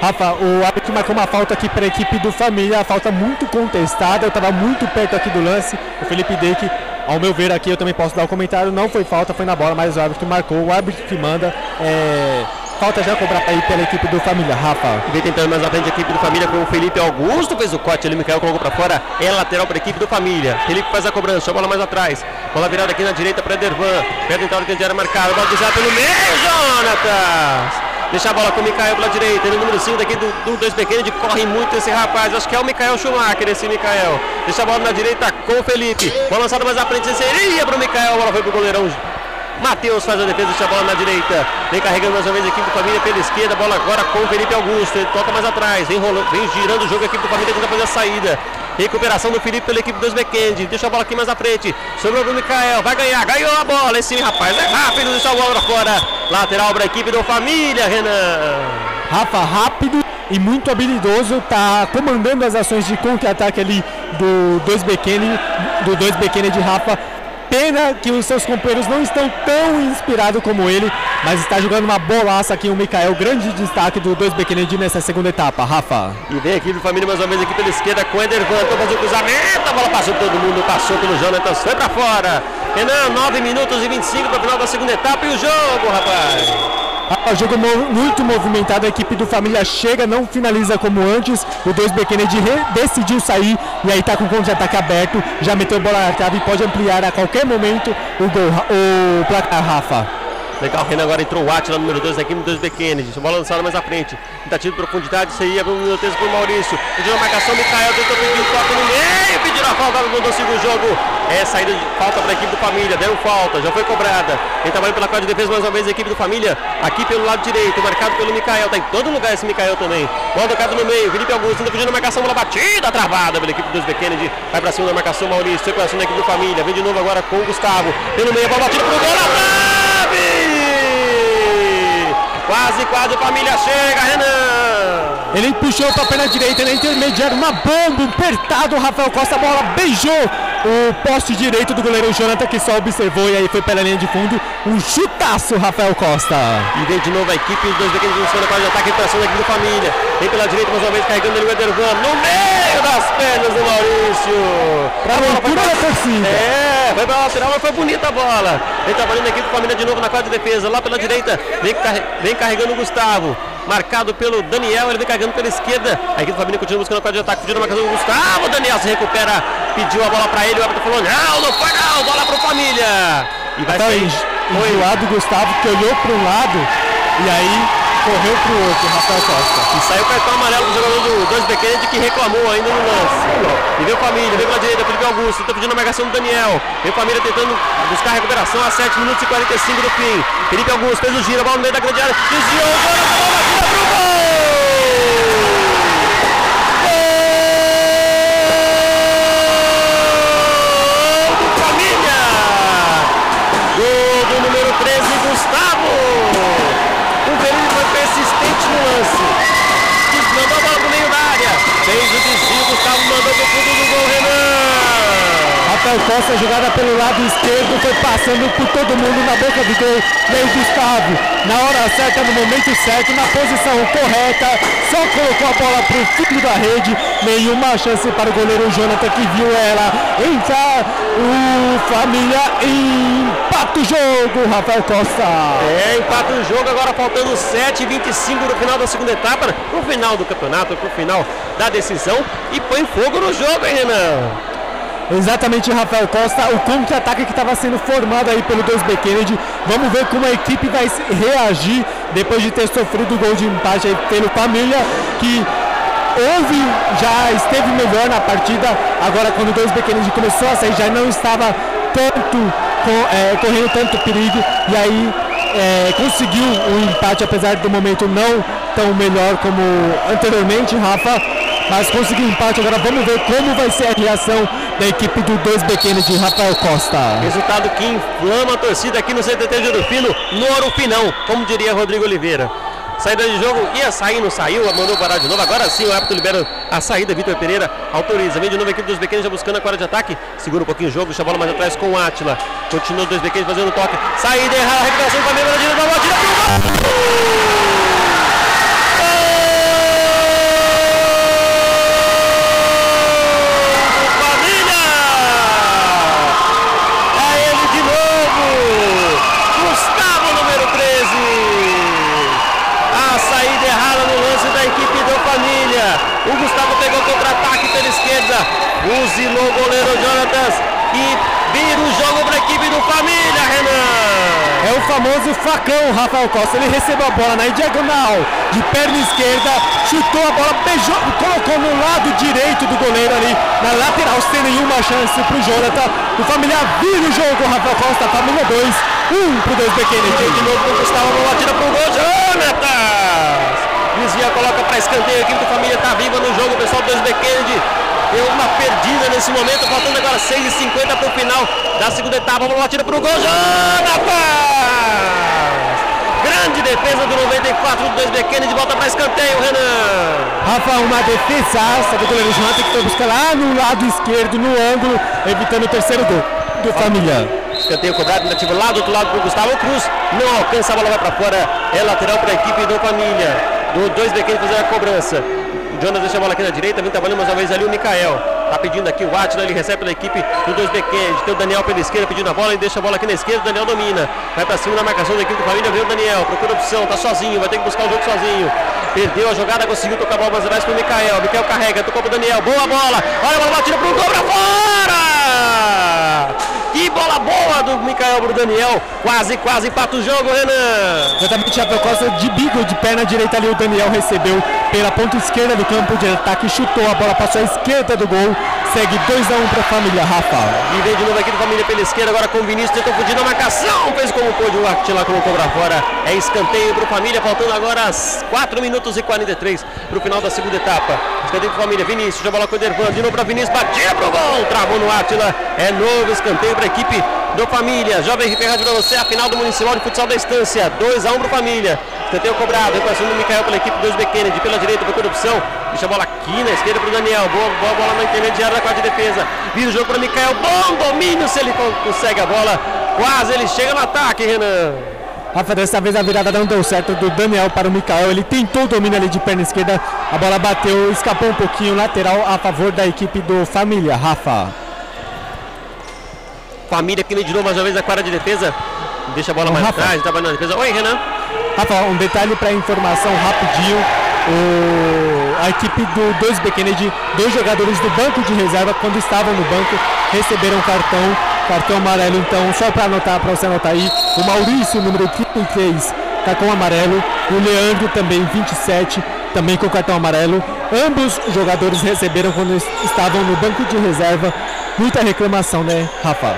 Rafa, o árbitro marcou uma falta aqui para a equipe do Família, a falta muito contestada, eu estava muito perto aqui do lance. O Felipe Deck, ao meu ver aqui, eu também posso dar o comentário, não foi falta, foi na bola, mas o árbitro marcou, o árbitro que manda. é, falta já cobrada aí pela equipe do Família, Rafa. Vem tentando mais à frente a equipe do Família com o Felipe Augusto, fez o corte ali, Micael colocou pra fora, é lateral para a equipe do Família. Felipe faz a cobrança, a bola mais atrás, bola virada aqui na direita para Dervan, perde então a grande área marcada, bola desviada pelo meio, Jonatas! Deixa a bola com o Mikael pela direita. Ele é o número 5 daqui do, do 2 pequeno. De corre muito esse rapaz. Acho que é o Mikael Schumacher, esse Mikael. Deixa a bola na direita com o Felipe. Bola lançada mais à frente. Seria para o Mikael. A bola foi para o goleirão. Matheus faz a defesa, deixa a bola na direita. Vem carregando mais uma vez a equipe do Família pela esquerda. Bola agora com o Felipe Augusto. Ele toca mais atrás. Vem, rolando, vem girando o jogo a equipe do Família tenta fazer a saída. Recuperação do Felipe pela equipe dos Bequende. Deixa a bola aqui mais à frente. Sobrou o Mikael. Vai ganhar. Ganhou a bola. Esse rapaz é rápido. Deixa a bola fora. Lateral para a equipe do Família, Renan. Rafa, rápido e muito habilidoso, tá comandando as ações de contra-ataque ali do 2 Bekene, do 2 Bekene de Rafa. Pena que os seus companheiros não estão tão inspirados como ele, mas está jogando uma bolaça aqui o Mikael, grande destaque do 2 Bekene nessa segunda etapa, Rafa. E vem aqui do Família mais uma vez aqui pela esquerda com o Edervan, para fazer o cruzamento, a bola passou todo mundo, passou pelo Jonatas, foi para fora. Renan, 9 minutos e 25 para o final da segunda etapa e o jogo, rapaz. Ah, jogo muito movimentado, a equipe do Família chega, não finaliza como antes. O 2 Kennedy decidiu sair e aí tá com o contra-ataque aberto, já meteu bola na trave e pode ampliar a qualquer momento o gol, o placar Rafa. Legal, Renan agora entrou o Atila, número 2 da equipe do 2 B Kennedy. Bola lançada mais à frente. Tentativa de profundidade, aí, abriu um minuto para o Maurício. Pediu a marcação, Mikael tentou pedir o toque no meio, pediram a falta, o jogo. É saída de falta para a equipe do Família, deram falta, já foi cobrada. Quem trabalha pela quadra de defesa mais uma vez, a equipe do Família, aqui pelo lado direito, marcado pelo Mikael. Tá em todo lugar esse Mikael também. Bola tocada no meio, Felipe Augusto tenta pedindo a marcação, bola batida, travada pela equipe do 2 B Kennedy. Vai para cima da marcação, Maurício, circulação da equipe do Família. Vem de novo agora com o Gustavo. Pelo meio, bola batida pro gol, trave! Quase, quase, família chega, Renan! Ele puxou para a perna direita, na intermediária, uma bomba, apertado, Rafael Costa, a bola beijou o poste direito do goleiro Jonathan, que só observou e aí foi pela linha de fundo, um chutaço, Rafael Costa. E vem de novo a equipe, os dois pequenos buscando a quadra de ataque, recuperação da equipe do Família. Vem pela direita mais uma vez, carregando ali o Edervan, no meio das pernas do Maurício. Pra A loucura da torcida. É, foi pra lateral, mas foi bonita a bola. Vem trabalhando a equipe do Família de novo na quadra de defesa, lá pela direita, vem, vem carregando o Gustavo. Marcado pelo Daniel, ele vem carregando pela esquerda. A equipe do Família continua buscando a quadra de ataque, pedindo a marcação do Gustavo. Daniel se recupera, pediu a bola pra ele, o árbitro falou: não, não foi não, bola pro Família. E vai Tá sair. enjoado o Gustavo, que olhou para um lado e aí correu para o outro, Rafael Costa. E saiu o cartão amarelo do jogador do 2 Bequende que reclamou ainda no lance. E vem o Família, vem pela direita, Felipe Augusto, tá pedindo a marcação do Daniel. Vem o Família tentando buscar a recuperação a 7 minutos e 45 do fim. Felipe Augusto fez o giro, a bola no meio da grande área, desviou, o gol, a bola batida pro gol! Gustavo mandou Rafael Costa, jogada pelo lado esquerdo, foi passando por todo mundo na boca do gol. E aí o Gustavo, na hora certa, no momento certo, na posição correta, só colocou a bola pro fundo da rede. Nenhuma chance para o goleiro Jonathan que viu ela entrar. O Família empata o jogo, Rafael Costa. É, empata o jogo, agora faltando 7h25 no final da segunda etapa, pro final do campeonato, pro final da decisão. E põe fogo no jogo, hein, Renan? Exatamente, Rafael Costa, o contra-ataque que estava sendo formado aí pelo 2B Kennedy. Vamos ver como a equipe vai reagir depois de ter sofrido o gol de empate aí pelo Família, que houve, já esteve melhor na partida. Agora, quando o 2B Kennedy começou a sair, já não estava tanto é, correndo tanto perigo e aí é, conseguiu o empate, apesar do momento não tão melhor como anteriormente, Rafa mas conseguiu empate. Agora vamos ver como vai ser a reação da equipe do 2B Kennedy, Rafael Costa. Resultado que inflama a torcida aqui no CTT Juro Fino, no Orupinão, como diria Rodrigo Oliveira. Saída de jogo, ia sair, não saiu, mandou parar de novo. Agora sim o árbitro libera a saída. Vitor Pereira autoriza. Vem de novo a equipe dos pequenos já buscando a quadra de ataque. Segura um pouquinho o jogo, deixa a bola mais atrás com o Atila. Continua os dois pequenos fazendo o toque. Saída errada, a recuperação do Flamengo na direita, a bola tira pro gol! Família! É ele de novo! Gustavo, número 13! esquerda. Fuzilou o goleiro Jonatas e vira o jogo para a equipe do Família, Renan. É o famoso facão, Rafael Costa. Ele recebeu a bola na diagonal, de perna esquerda, chutou a bola, beijou, colocou no lado direito do goleiro ali, na lateral, sem nenhuma chance pro Jonathan. O Família vira o jogo, Rafael Costa, Família 2, 1 pro 2 Kennedy. De novo Gustavo, a bola tira pro gol, Jonatas. Desvia, coloca para escanteio, a equipe do Família tá viva no jogo, o pessoal do 2 Kennedy deu uma perdida nesse momento, faltando agora 6h50 para o final da segunda etapa. A bola tira para o gol, Jonatas! Grande defesa do 94 do 2B Kennedy, volta para escanteio, Renan. Rafa, uma defesaça do goleiro Jonathan que foi buscar lá no lado esquerdo, no ângulo, evitando o terceiro gol do Família. Escanteio cobrado, tentativa lá do outro lado para o Gustavo Cruz. Não alcança, a bola vai para fora. É lateral para a equipe do Família. Do 2B Kennedy fazer a cobrança. O Jonas deixa a bola aqui na direita, vem trabalhando mais uma vez ali o Mikael. Tá pedindo aqui o Atila, ele recebe pela equipe do 2B Kennedy. Tem o Daniel pela esquerda pedindo a bola, ele deixa a bola aqui na esquerda, o Daniel domina. Vai pra cima na marcação da equipe do Família, vem o Daniel, procura opção, tá sozinho, vai ter que buscar o jogo sozinho. Perdeu a jogada, conseguiu tocar a bola mais atrás pro Mikael. Mikael carrega, tocou pro Daniel, boa bola. Olha a bola batida pro gol pra fora! Que bola boa do Mikael pro Daniel. Quase, quase empata o jogo, Renan. Exatamente, Rafael Costa de bico de perna direita ali. O Daniel recebeu pela ponta esquerda do campo de ataque, chutou a bola, passou à esquerda do gol. Segue 2x1 para a família, Rafa. E vem de novo aqui do Família pela esquerda, agora com o Vinícius, tentou fugir na marcação, fez como pôde, o Atila colocou pra fora. É escanteio pro Família, faltando agora 4 minutos e 43 pro final da segunda etapa. Escanteio pro Família, Vinícius, já bola com o Dervan, de novo pra Vinícius, batia pro gol, travou no Atila. É novo escanteio pra equipe do Família. Jovem Rádio pra você, a final do Municipal de Futsal da Estância. 2x1 pro Família. Escanteio cobrado, equação do Mikael pela equipe 2B Kennedy, pela direita, procura opção. Deixa a bola aqui na esquerda pro Daniel. Boa, boa bola na intermediária da quarta de defesa. Vira o jogo para Mikael. Bom domínio se ele consegue a bola. Quase ele chega no ataque, Renan. Rafa, dessa vez a virada não deu certo do Daniel para o Mikael. Ele tentou o domínio ali de perna esquerda. A bola bateu, escapou um pouquinho lateral a favor da equipe do Família. Rafa. Família aqui de novo mais uma vez a quadra de defesa. Deixa a bola mais Rafa. atrás, trabalhando na defesa. Oi, Renan. Rafa, um detalhe para informação rapidinho. O- a equipe do 2B Kennedy, dois jogadores do banco de reserva, quando estavam no banco, receberam cartão, cartão amarelo. Então, só para anotar, para você anotar aí, o Maurício, número 33, cartão amarelo. O Leandro também, 27, também com cartão amarelo. Ambos os jogadores receberam quando es- estavam no banco de reserva. Muita reclamação, né, Rafa?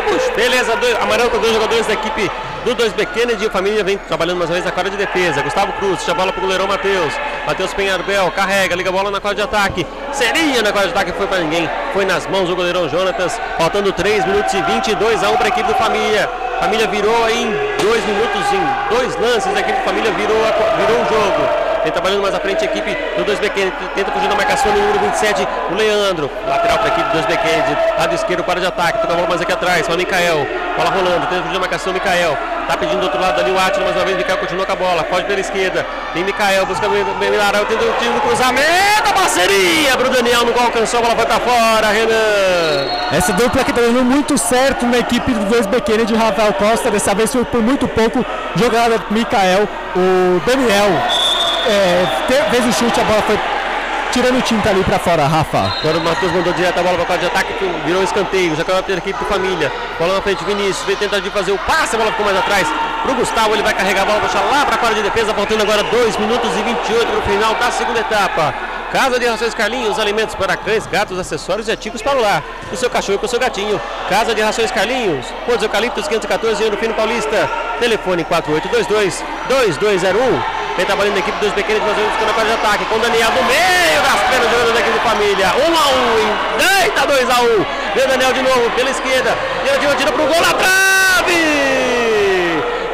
Ambos. Beleza, dois, amarelo com dois jogadores da equipe do 2B Kennedy. A família vem trabalhando mais uma vez na quadra de defesa. Gustavo Cruz, deixa a bola pro goleirão Matheus. Matheus Penharbel, carrega, liga a bola na quadra de ataque. Seria na quadra de ataque, foi para ninguém. Foi nas mãos do goleirão Jonatas. Faltando 3 minutos e 22 a 1 para a equipe do Família. Família virou aí em 2 minutos, em dois lances. A equipe do Família virou, virou o jogo. Vem trabalhando mais à frente a equipe do 2B Kennedy. Tenta fugir da marcação no número 27, o Leandro. Lateral para a equipe do 2B Kennedy. Lado esquerdo para de ataque. Toca a bola mais aqui atrás. Para o Mikael. Bola rolando. Tenta fugir da marcação, Mikael. Tá pedindo do outro lado ali o Atila mais uma vez. Mikael continua com a bola. Foge pela esquerda. Tem Mikael. Busca o Milarão. Tenta o tiro no cruzamento. A parceria para o Daniel. Não alcançou. A bola foi para fora. Renan. Essa dupla que tá dando muito certo na equipe do 2B Kennedy de Rafael Costa. Dessa vez foi por muito pouco. Jogada do Mikael. O Daniel é, fez o chute, a bola foi tirando tinta ali pra fora, Rafa. Agora o Matheus mandou direto a bola para de ataque, virou um escanteio, já caiu a equipe do Família. Bola na frente, Vinícius, vem tentar de fazer o passe, a bola ficou mais atrás. Pro Gustavo, ele vai carregar a bola, puxar lá para a quadra de defesa, faltando agora 2 minutos e 28 para o final da segunda etapa. Casa de Rações Carlinhos, alimentos para cães, gatos, acessórios e artigos para o lar. O seu cachorro para o seu gatinho. Casa de Rações Carlinhos, Pontos Eucaliptos 514 ano Fino Paulista. Telefone 4822-2201. Vem trabalhando na equipe dos pequenos, mas vamos na quadra de ataque. Com o Daniel do meio, raspando o jogador da equipe do Família. 1 a 1 Deita 2 a 1 Vem o Daniel de novo, pela esquerda. Tira de tira pro gol na trave!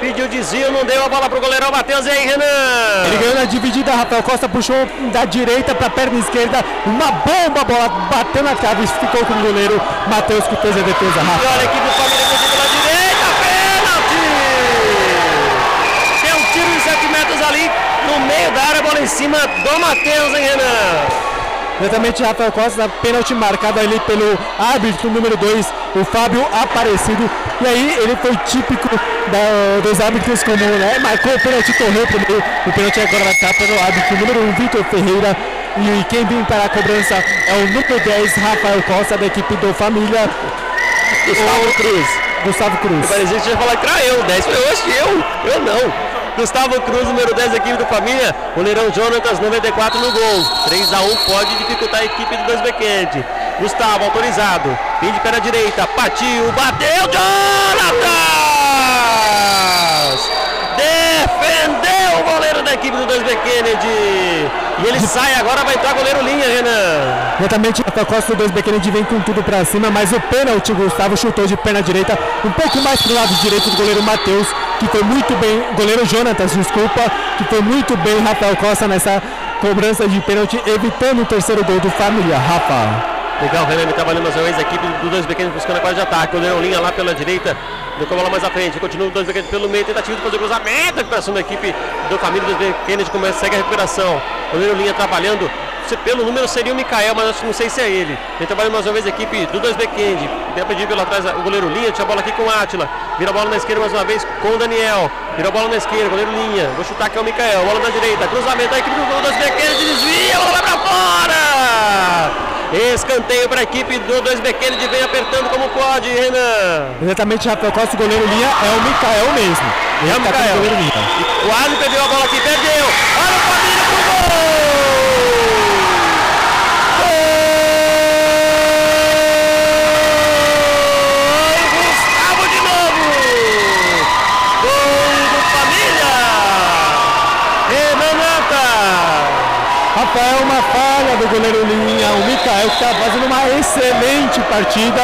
Pediu desvio, não deu a bola pro goleirão Matheus. E aí, Renan? Ele ganhou na dividida, Rafael Costa puxou da direita pra perna esquerda. Uma bomba, a bola bateu na trave, ficou com o goleiro Matheus que fez a defesa, E olha a Rafa. equipe do Família conseguiu pela direita, pênalti! Tem um tiro de 7 metros ali no meio da área, bola em cima do Matheus, hein, Renan? Exatamente, Rafael Costa, pênalti marcado ali pelo árbitro número 2, o Fábio Aparecido. E aí ele foi típico da- dos árbitros como né, marcou o pênalti, correu primeiro. O pênalti agora vai estar pelo árbitro número 1, um, Vitor Ferreira. E quem vem para a cobrança é o número 10, Rafael Costa, da equipe do Família. Gustavo Cruz. Gustavo Cruz. Parecia que tinha que era eu, 10. Falei, oxe, eu? Eu não. Gustavo Cruz, número 10 da equipe do Família. Goleirão Jonatas, 94 no gol. 3x1 pode dificultar a equipe do 2 Bequete. Gustavo, autorizado. Fim de pé na direita. Partiu, bateu, Jonatas! Defendeu o goleiro da equipe do 2B Kennedy. E ele sai agora, vai entrar goleiro linha, Renan. Exatamente, a Costa do 2B Kennedy vem com tudo pra cima, mas o pênalti, Gustavo chutou de perna direita, um pouco mais pro lado direito do goleiro Matheus, que foi muito bem, goleiro Jonatas, desculpa, que foi muito bem Rafael Costa nessa cobrança de pênalti, evitando o terceiro gol do Família, Rafa. Legal, Renan trabalhando mais uma vez, a equipe do 2 Bequenes buscando a quadra de ataque. Goleiro linha lá pela direita, tocou bola mais à frente. Continua o 2 Bequenes pelo meio, tentativa de fazer o cruzamento. Recuperação da equipe do Família 2 Bequenes começa, segue a recuperação. Goleiro linha trabalhando. Pelo número seria o Mikael, mas acho não sei se é ele. Vem trabalhando mais uma vez a equipe do 2 Bequendi. Deu pedir pelo atrás o goleiro linha, tinha a bola aqui com o Átila. Vira a bola na esquerda mais uma vez com o Daniel. Vira a bola na esquerda, goleiro linha. Vou chutar aqui é o Mikael. Bola na direita, cruzamento. A equipe do 2 Bequendi desvia, a bola vai pra fora! Escanteio para a equipe do 2 Bequendi, vem apertando como pode, Renan. Exatamente, Rafael Costa, o goleiro linha é o Mikael mesmo. É o Ele tá Mikael. goleiro linha. E quase perdeu a bola aqui, perdeu. Olha o Mikael que está fazendo uma excelente partida.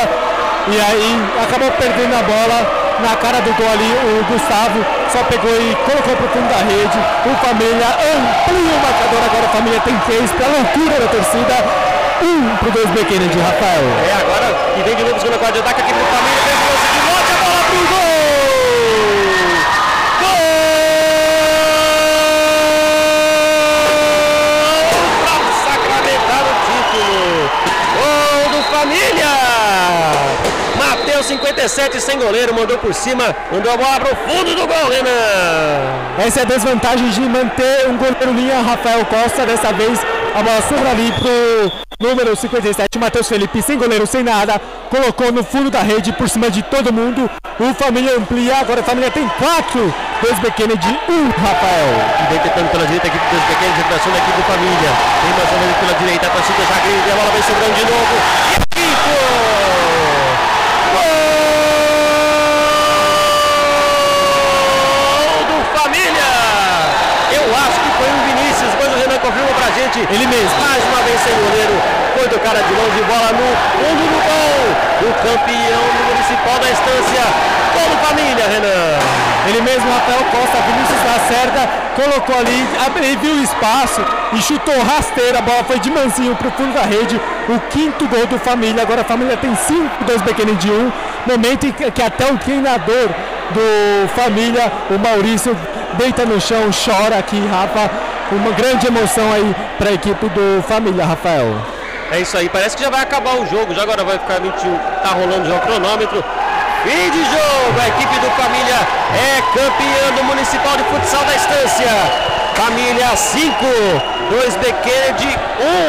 E aí acabou perdendo a bola na cara do gol ali, o Gustavo só pegou e colocou para o fundo da rede, o Família amplia o marcador, agora a Família tem três, para a loucura da torcida, um para o 2B Kennedy, Rafael. É, agora que vem de novo segunda quadra de ataque aqui pro Família, fez o de 57 sem goleiro, mandou por cima, mandou a bola pro fundo do gol, Renan! Essa é a desvantagem de manter um goleiro linha, Rafael Costa, dessa vez a bola sobra ali pro número 57, Matheus Felipe, sem goleiro, sem nada, colocou no fundo da rede, por cima de todo mundo, o Família amplia, agora a Família tem quatro, dois Kennedy, um Rafael. E vem tentando pela direita a equipe dos pequenos, recuperação da equipe do Família. Tem mais ou menos pela direita, a torcida já grita, e a bola vem sobrando de novo. E é quinto! Gol do Família! Eu acho que foi o Vinícius, mas o Renan confirma pra gente. Ele mesmo. Mais uma vez sem goleiro. Foi do cara de longe, bola no fundo do gol. O campeão do municipal da estância. Gol do Família, Renan. Ele mesmo, Rafael Costa, Vinícius Lacerda, colocou ali, abriu o espaço e chutou rasteira, a bola foi de mansinho pro fundo da rede, o quinto gol do Família, agora a Família tem 5, 2 Bequene de 1, um, momento em que até o treinador do Família, o Maurício, deita no chão, chora aqui, Rafa, uma grande emoção aí para a equipe do Família, Rafael. É isso aí, parece que já vai acabar o jogo, já agora vai ficar 21, tá rolando já o cronômetro. Fim de jogo, a equipe do Família é campeã do Municipal de Futsal da Estância. Família 5, 2 B Kennedy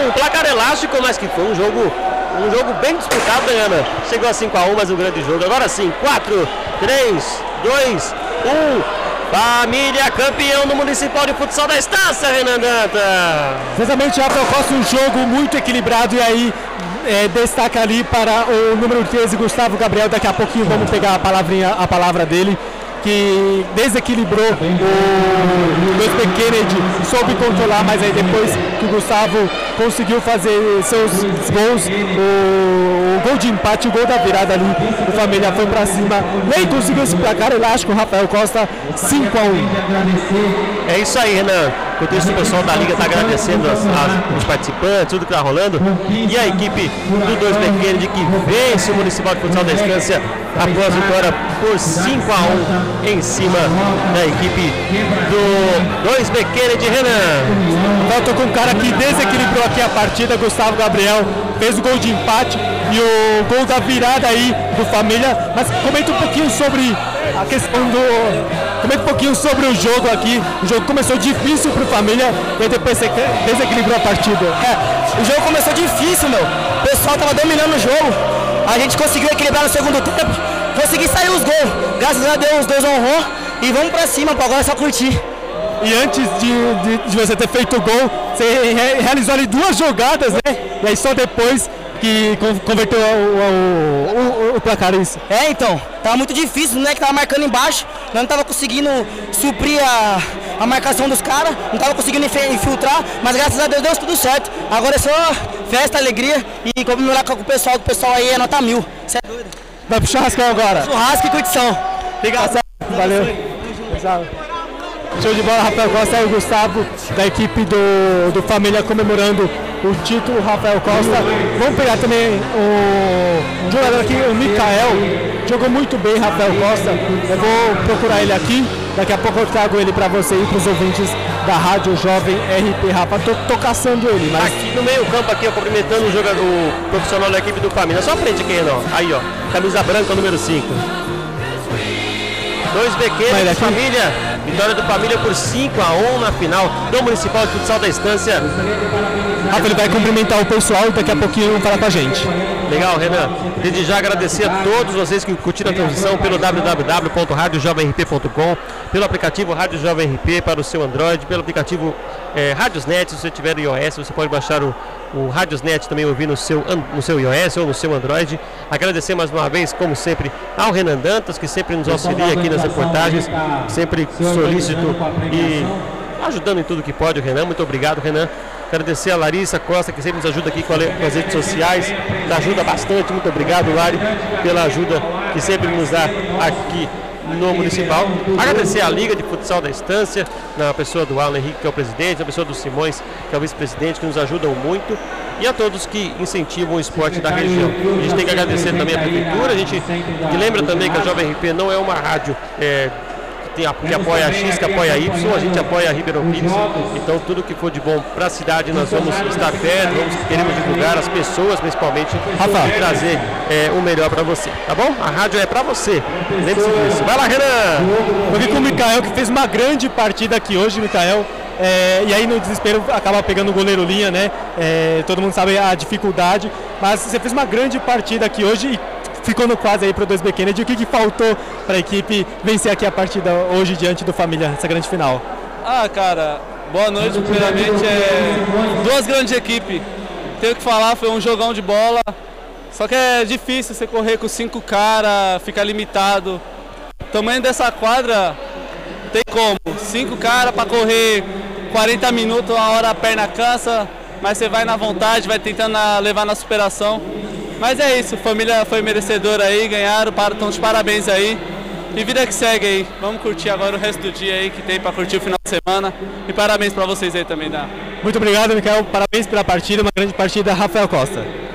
1, placar elástico, mas que foi um jogo, um jogo bem disputado, né, Ana? Chegou a 5 a 1, mas um grande jogo. Agora sim, 4, 3, 2, 1. Família campeão do Municipal de Futsal da Estância, Renan Danta. Exatamente, Rafael Costa, um jogo muito equilibrado e aí é, destaca ali para o número 13, Gustavo Gabriel. Daqui a pouquinho vamos pegar a, palavrinha, a palavra dele. Que desequilibrou o Luiz Kennedy, soube controlar, mas aí depois que o Gustavo conseguiu fazer seus gols, o, o gol de empate, o gol da virada ali, o Família foi pra cima, nem conseguiu esse placar. Elástico, Rafael Costa 5 a 1 É isso aí, Renan. Enquanto isso, o pessoal da Liga está agradecendo as- as- os participantes, tudo que está rolando. E a equipe do 2 Kennedy que vence o Municipal de Futsal da Estância após vitória por 5 a 1 em cima da equipe do 2 Kennedy, Renan. Volta com um cara que desequilibrou aqui a partida, Gustavo Gabriel, fez o gol de empate e o gol da virada aí do Família. Mas comenta um pouquinho sobre a questão do. Comenta um pouquinho sobre o jogo aqui. O jogo começou difícil pro família e depois você desequilibrou a partida. É, o jogo começou difícil, meu. O pessoal tava dominando o jogo. A gente conseguiu equilibrar no segundo tempo. Consegui sair os gols. Graças a Deus, os dois honrou. E vamos pra cima, pô. Agora é só curtir. E antes de, de, de você ter feito o gol, você re- realizou ali duas jogadas, né? E aí só depois que con- converteu o, o, o- o placar isso. É, então, tava muito difícil, né? Que tava marcando embaixo, não tava conseguindo suprir a, a marcação dos caras, não tava conseguindo infiltrar, mas graças a Deus deu tudo certo. Agora é só festa, alegria e comemorar com o pessoal, que o pessoal aí é nota mil. Cê é doido. Vai pro churrascão agora. Churrasco e curtição. Obrigado. Valeu. Exato. Show de bola, Rafael Costa e o Gustavo da equipe do, do Família comemorando o título, Rafael Costa. Vamos pegar também o jogador aqui, o Mikael. Jogou muito bem, Rafael Costa. Eu vou procurar ele aqui. Daqui a pouco eu trago ele para você e para os ouvintes da Rádio Jovem RP. Rafa, tô, tô caçando ele, mas Aqui no meio campo, aqui, ó, cumprimentando o jogador o profissional da equipe do Família. Só frente aqui, ó. Aí, ó. Camisa branca, número 5. Dois bequeiros, família. Vitória do Família por 5 a 1 na final do Municipal de Futsal da Estância. Rafa ele vai cumprimentar o pessoal e daqui a pouquinho vão falar com a gente. Legal, Renan. Desde já agradecer a todos vocês que curtiram a transmissão pelo www.radiojovemrp.com, pelo aplicativo Rádio Jovem RP para o seu Android, pelo aplicativo eh, Radiosnet, se você tiver iOS, você pode baixar o, o Radiosnet também ouvir no seu, no seu iOS ou no seu Android. Agradecer mais uma vez, como sempre, ao Renan Dantas, que sempre nos auxilia aqui nas reportagens, sempre solícito e ajudando em tudo que pode o Renan. Muito obrigado, Renan. Agradecer a Larissa Costa, que sempre nos ajuda aqui com as redes sociais. Nos ajuda bastante. Muito obrigado, Lari, pela ajuda que sempre nos dá aqui no Municipal. Agradecer à Liga de Futsal da Estância, na pessoa do Alan Henrique, que é o presidente, na pessoa do Simões, que é o vice-presidente, que nos ajudam muito. E a todos que incentivam o esporte da região. A gente tem que agradecer também a Prefeitura. A gente lembra também que a Jovem RP não é uma rádio é, tem, a- que apoia a X, que apoia a Y, a gente apoia a Ribeirão Pires. Então tudo que for de bom para a cidade nós vamos estar perto, vamos, queremos divulgar as pessoas principalmente Rafa. e trazer é, o melhor para você, tá bom? A rádio é para você. Lembre-se disso. Vai lá, Renan! Eu aqui com o Mikael, que fez uma grande partida aqui hoje, Mikael. É, e aí no desespero acaba pegando o goleiro linha, né? É, todo mundo sabe a dificuldade. Mas você fez uma grande partida aqui hoje e ficou no quase aí para o 2B Kennedy. O que, que faltou para a equipe vencer aqui a partida hoje diante do Família, essa grande final? Ah, cara, boa noite, primeiramente. É, duas grandes equipes. Tenho que falar, foi um jogão de bola. Só que é difícil você correr com cinco caras, ficar limitado. O tamanho dessa quadra tem como. Cinco caras para correr 40 minutos, uma hora a perna cansa, mas você vai na vontade, vai tentando levar na superação. Mas é isso, família foi merecedora aí, ganharam, então de parabéns aí. E vida que segue aí. Vamos curtir agora o resto do dia aí que tem para curtir o final de semana. E parabéns para vocês aí também, da. Muito obrigado, Mikael. Parabéns pela partida, uma grande partida, Rafael Costa.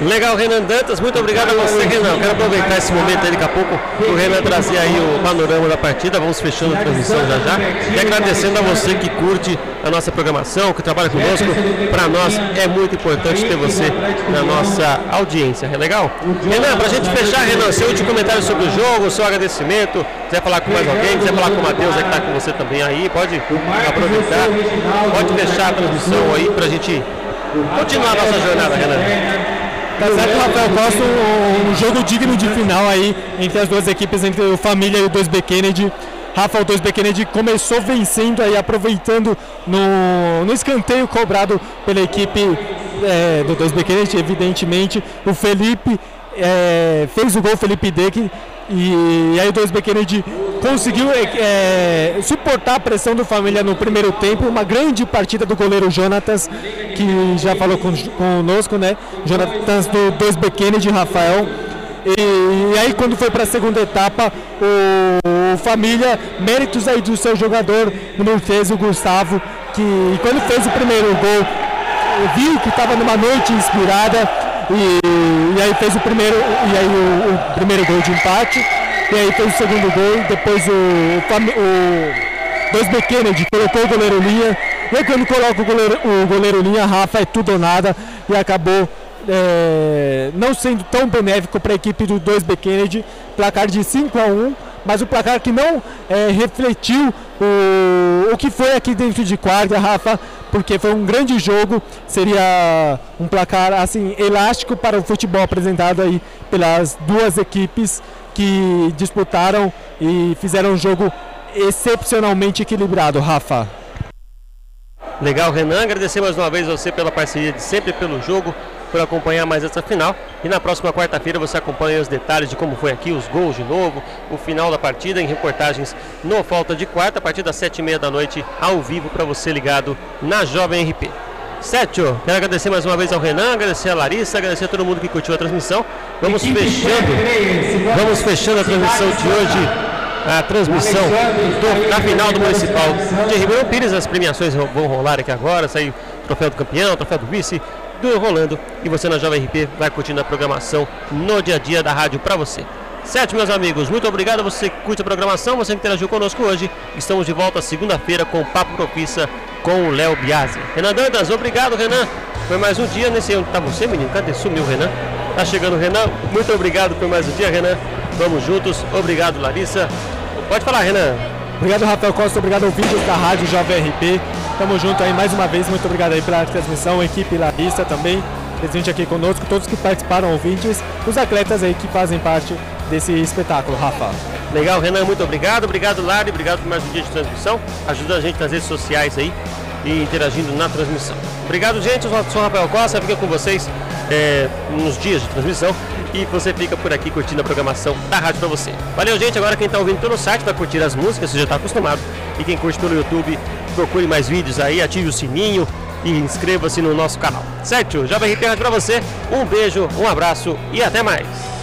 Legal, Renan Dantas, muito obrigado a você, Renan. Quero aproveitar esse momento aí daqui a pouco o Renan trazer aí o panorama da partida. Vamos fechando a transmissão já já. E agradecendo a você que curte a nossa programação, que trabalha conosco. Para nós é muito importante ter você na nossa audiência. É legal? Renan, para a gente fechar, Renan, seu último comentário sobre o jogo, seu agradecimento. Quiser falar com mais alguém, quiser falar com o Matheus aí que está com você também aí, pode aproveitar. Pode fechar a transmissão aí para a gente continuar a nossa jornada, Renan. Tá certo, Rafael Costa, um, um jogo digno de final aí entre as duas equipes, entre o Família e o 2B Kennedy. Rafa, o 2B Kennedy começou vencendo aí, aproveitando no, no escanteio cobrado pela equipe é, do 2B Kennedy, evidentemente. O Felipe é, fez o gol, Felipe Deck, e, aí o 2B Kennedy conseguiu é, é, suportar a pressão do Família no primeiro tempo. Uma grande partida do goleiro Jonatas, que já falou com, conosco, né? Jonatas do 2B Kennedy, Rafael. E, e aí quando foi para a segunda etapa, o, o Família, méritos aí do seu jogador número 13, o Gustavo, que quando fez o primeiro gol, viu que estava numa noite inspirada e, e aí fez o primeiro e aí o, o primeiro gol de empate e aí fez o segundo gol depois o, o, o 2B Kennedy colocou o goleiro linha e aí quando coloca o goleiro, o goleiro linha Rafa é tudo ou nada e acabou é, não sendo tão benéfico para a equipe do 2B Kennedy placar de 5 a 1 mas o placar que não é, refletiu o, o que foi aqui dentro de quarta, Rafa, porque foi um grande jogo, seria um placar assim elástico para o futebol apresentado aí pelas duas equipes que disputaram e fizeram um jogo excepcionalmente equilibrado, Rafa. Legal, Renan. Agradecer mais uma vez a você pela parceria de sempre, pelo jogo, por acompanhar mais essa final. E na próxima quarta-feira você acompanha os detalhes de como foi aqui, os gols de novo, o final da partida em reportagens no Falta de Quarta, a partir das sete e meia da noite, ao vivo, para você ligado na Jovem RP. Sétio, quero agradecer mais uma vez ao Renan, agradecer a Larissa, agradecer a todo mundo que curtiu a transmissão. Vamos fechando, vamos fechando a transmissão de hoje a transmissão do, da final do Municipal de Ribeirão Pires. As premiações vão rolar aqui agora, sair o troféu do campeão, o troféu do vice, do rolando. E você na Jovem RP vai curtindo a programação no dia a dia da rádio para você. Certo, meus amigos, muito obrigado você que curte a programação, você que interagiu conosco hoje. Estamos de volta segunda-feira com o Papo Propícia com o Léo Biasi. Renan Dantas, obrigado, Renan. Foi mais um dia nesse. Tá você, menino? Cadê? Sumiu, Renan. Tá chegando, Renan. Muito obrigado por mais um dia, Renan. Vamos juntos. Obrigado, Larissa. Pode falar, Renan. Obrigado, Rafael Costa. Obrigado, ouvintes da Rádio Jovem RP. Tamo junto aí mais uma vez. Muito obrigado aí pela transmissão. Equipe Larissa também, presente aqui conosco. Todos que participaram, ouvintes. Os atletas aí que fazem parte desse espetáculo, Rafa. Legal, Renan, muito obrigado. Obrigado, Lari. Obrigado por mais um dia de transmissão. Ajuda a gente nas redes sociais aí e interagindo na transmissão. Obrigado, gente. Eu sou o Rafael Costa. Fica com vocês é, nos dias de transmissão e você fica por aqui curtindo a programação da rádio para você. Valeu, gente. Agora quem está ouvindo pelo site vai curtir as músicas, você já está acostumado. E quem curte pelo YouTube, procure mais vídeos aí, ative o sininho e inscreva-se no nosso canal. Certo? Jovem RP para você. Um beijo, um abraço e até mais.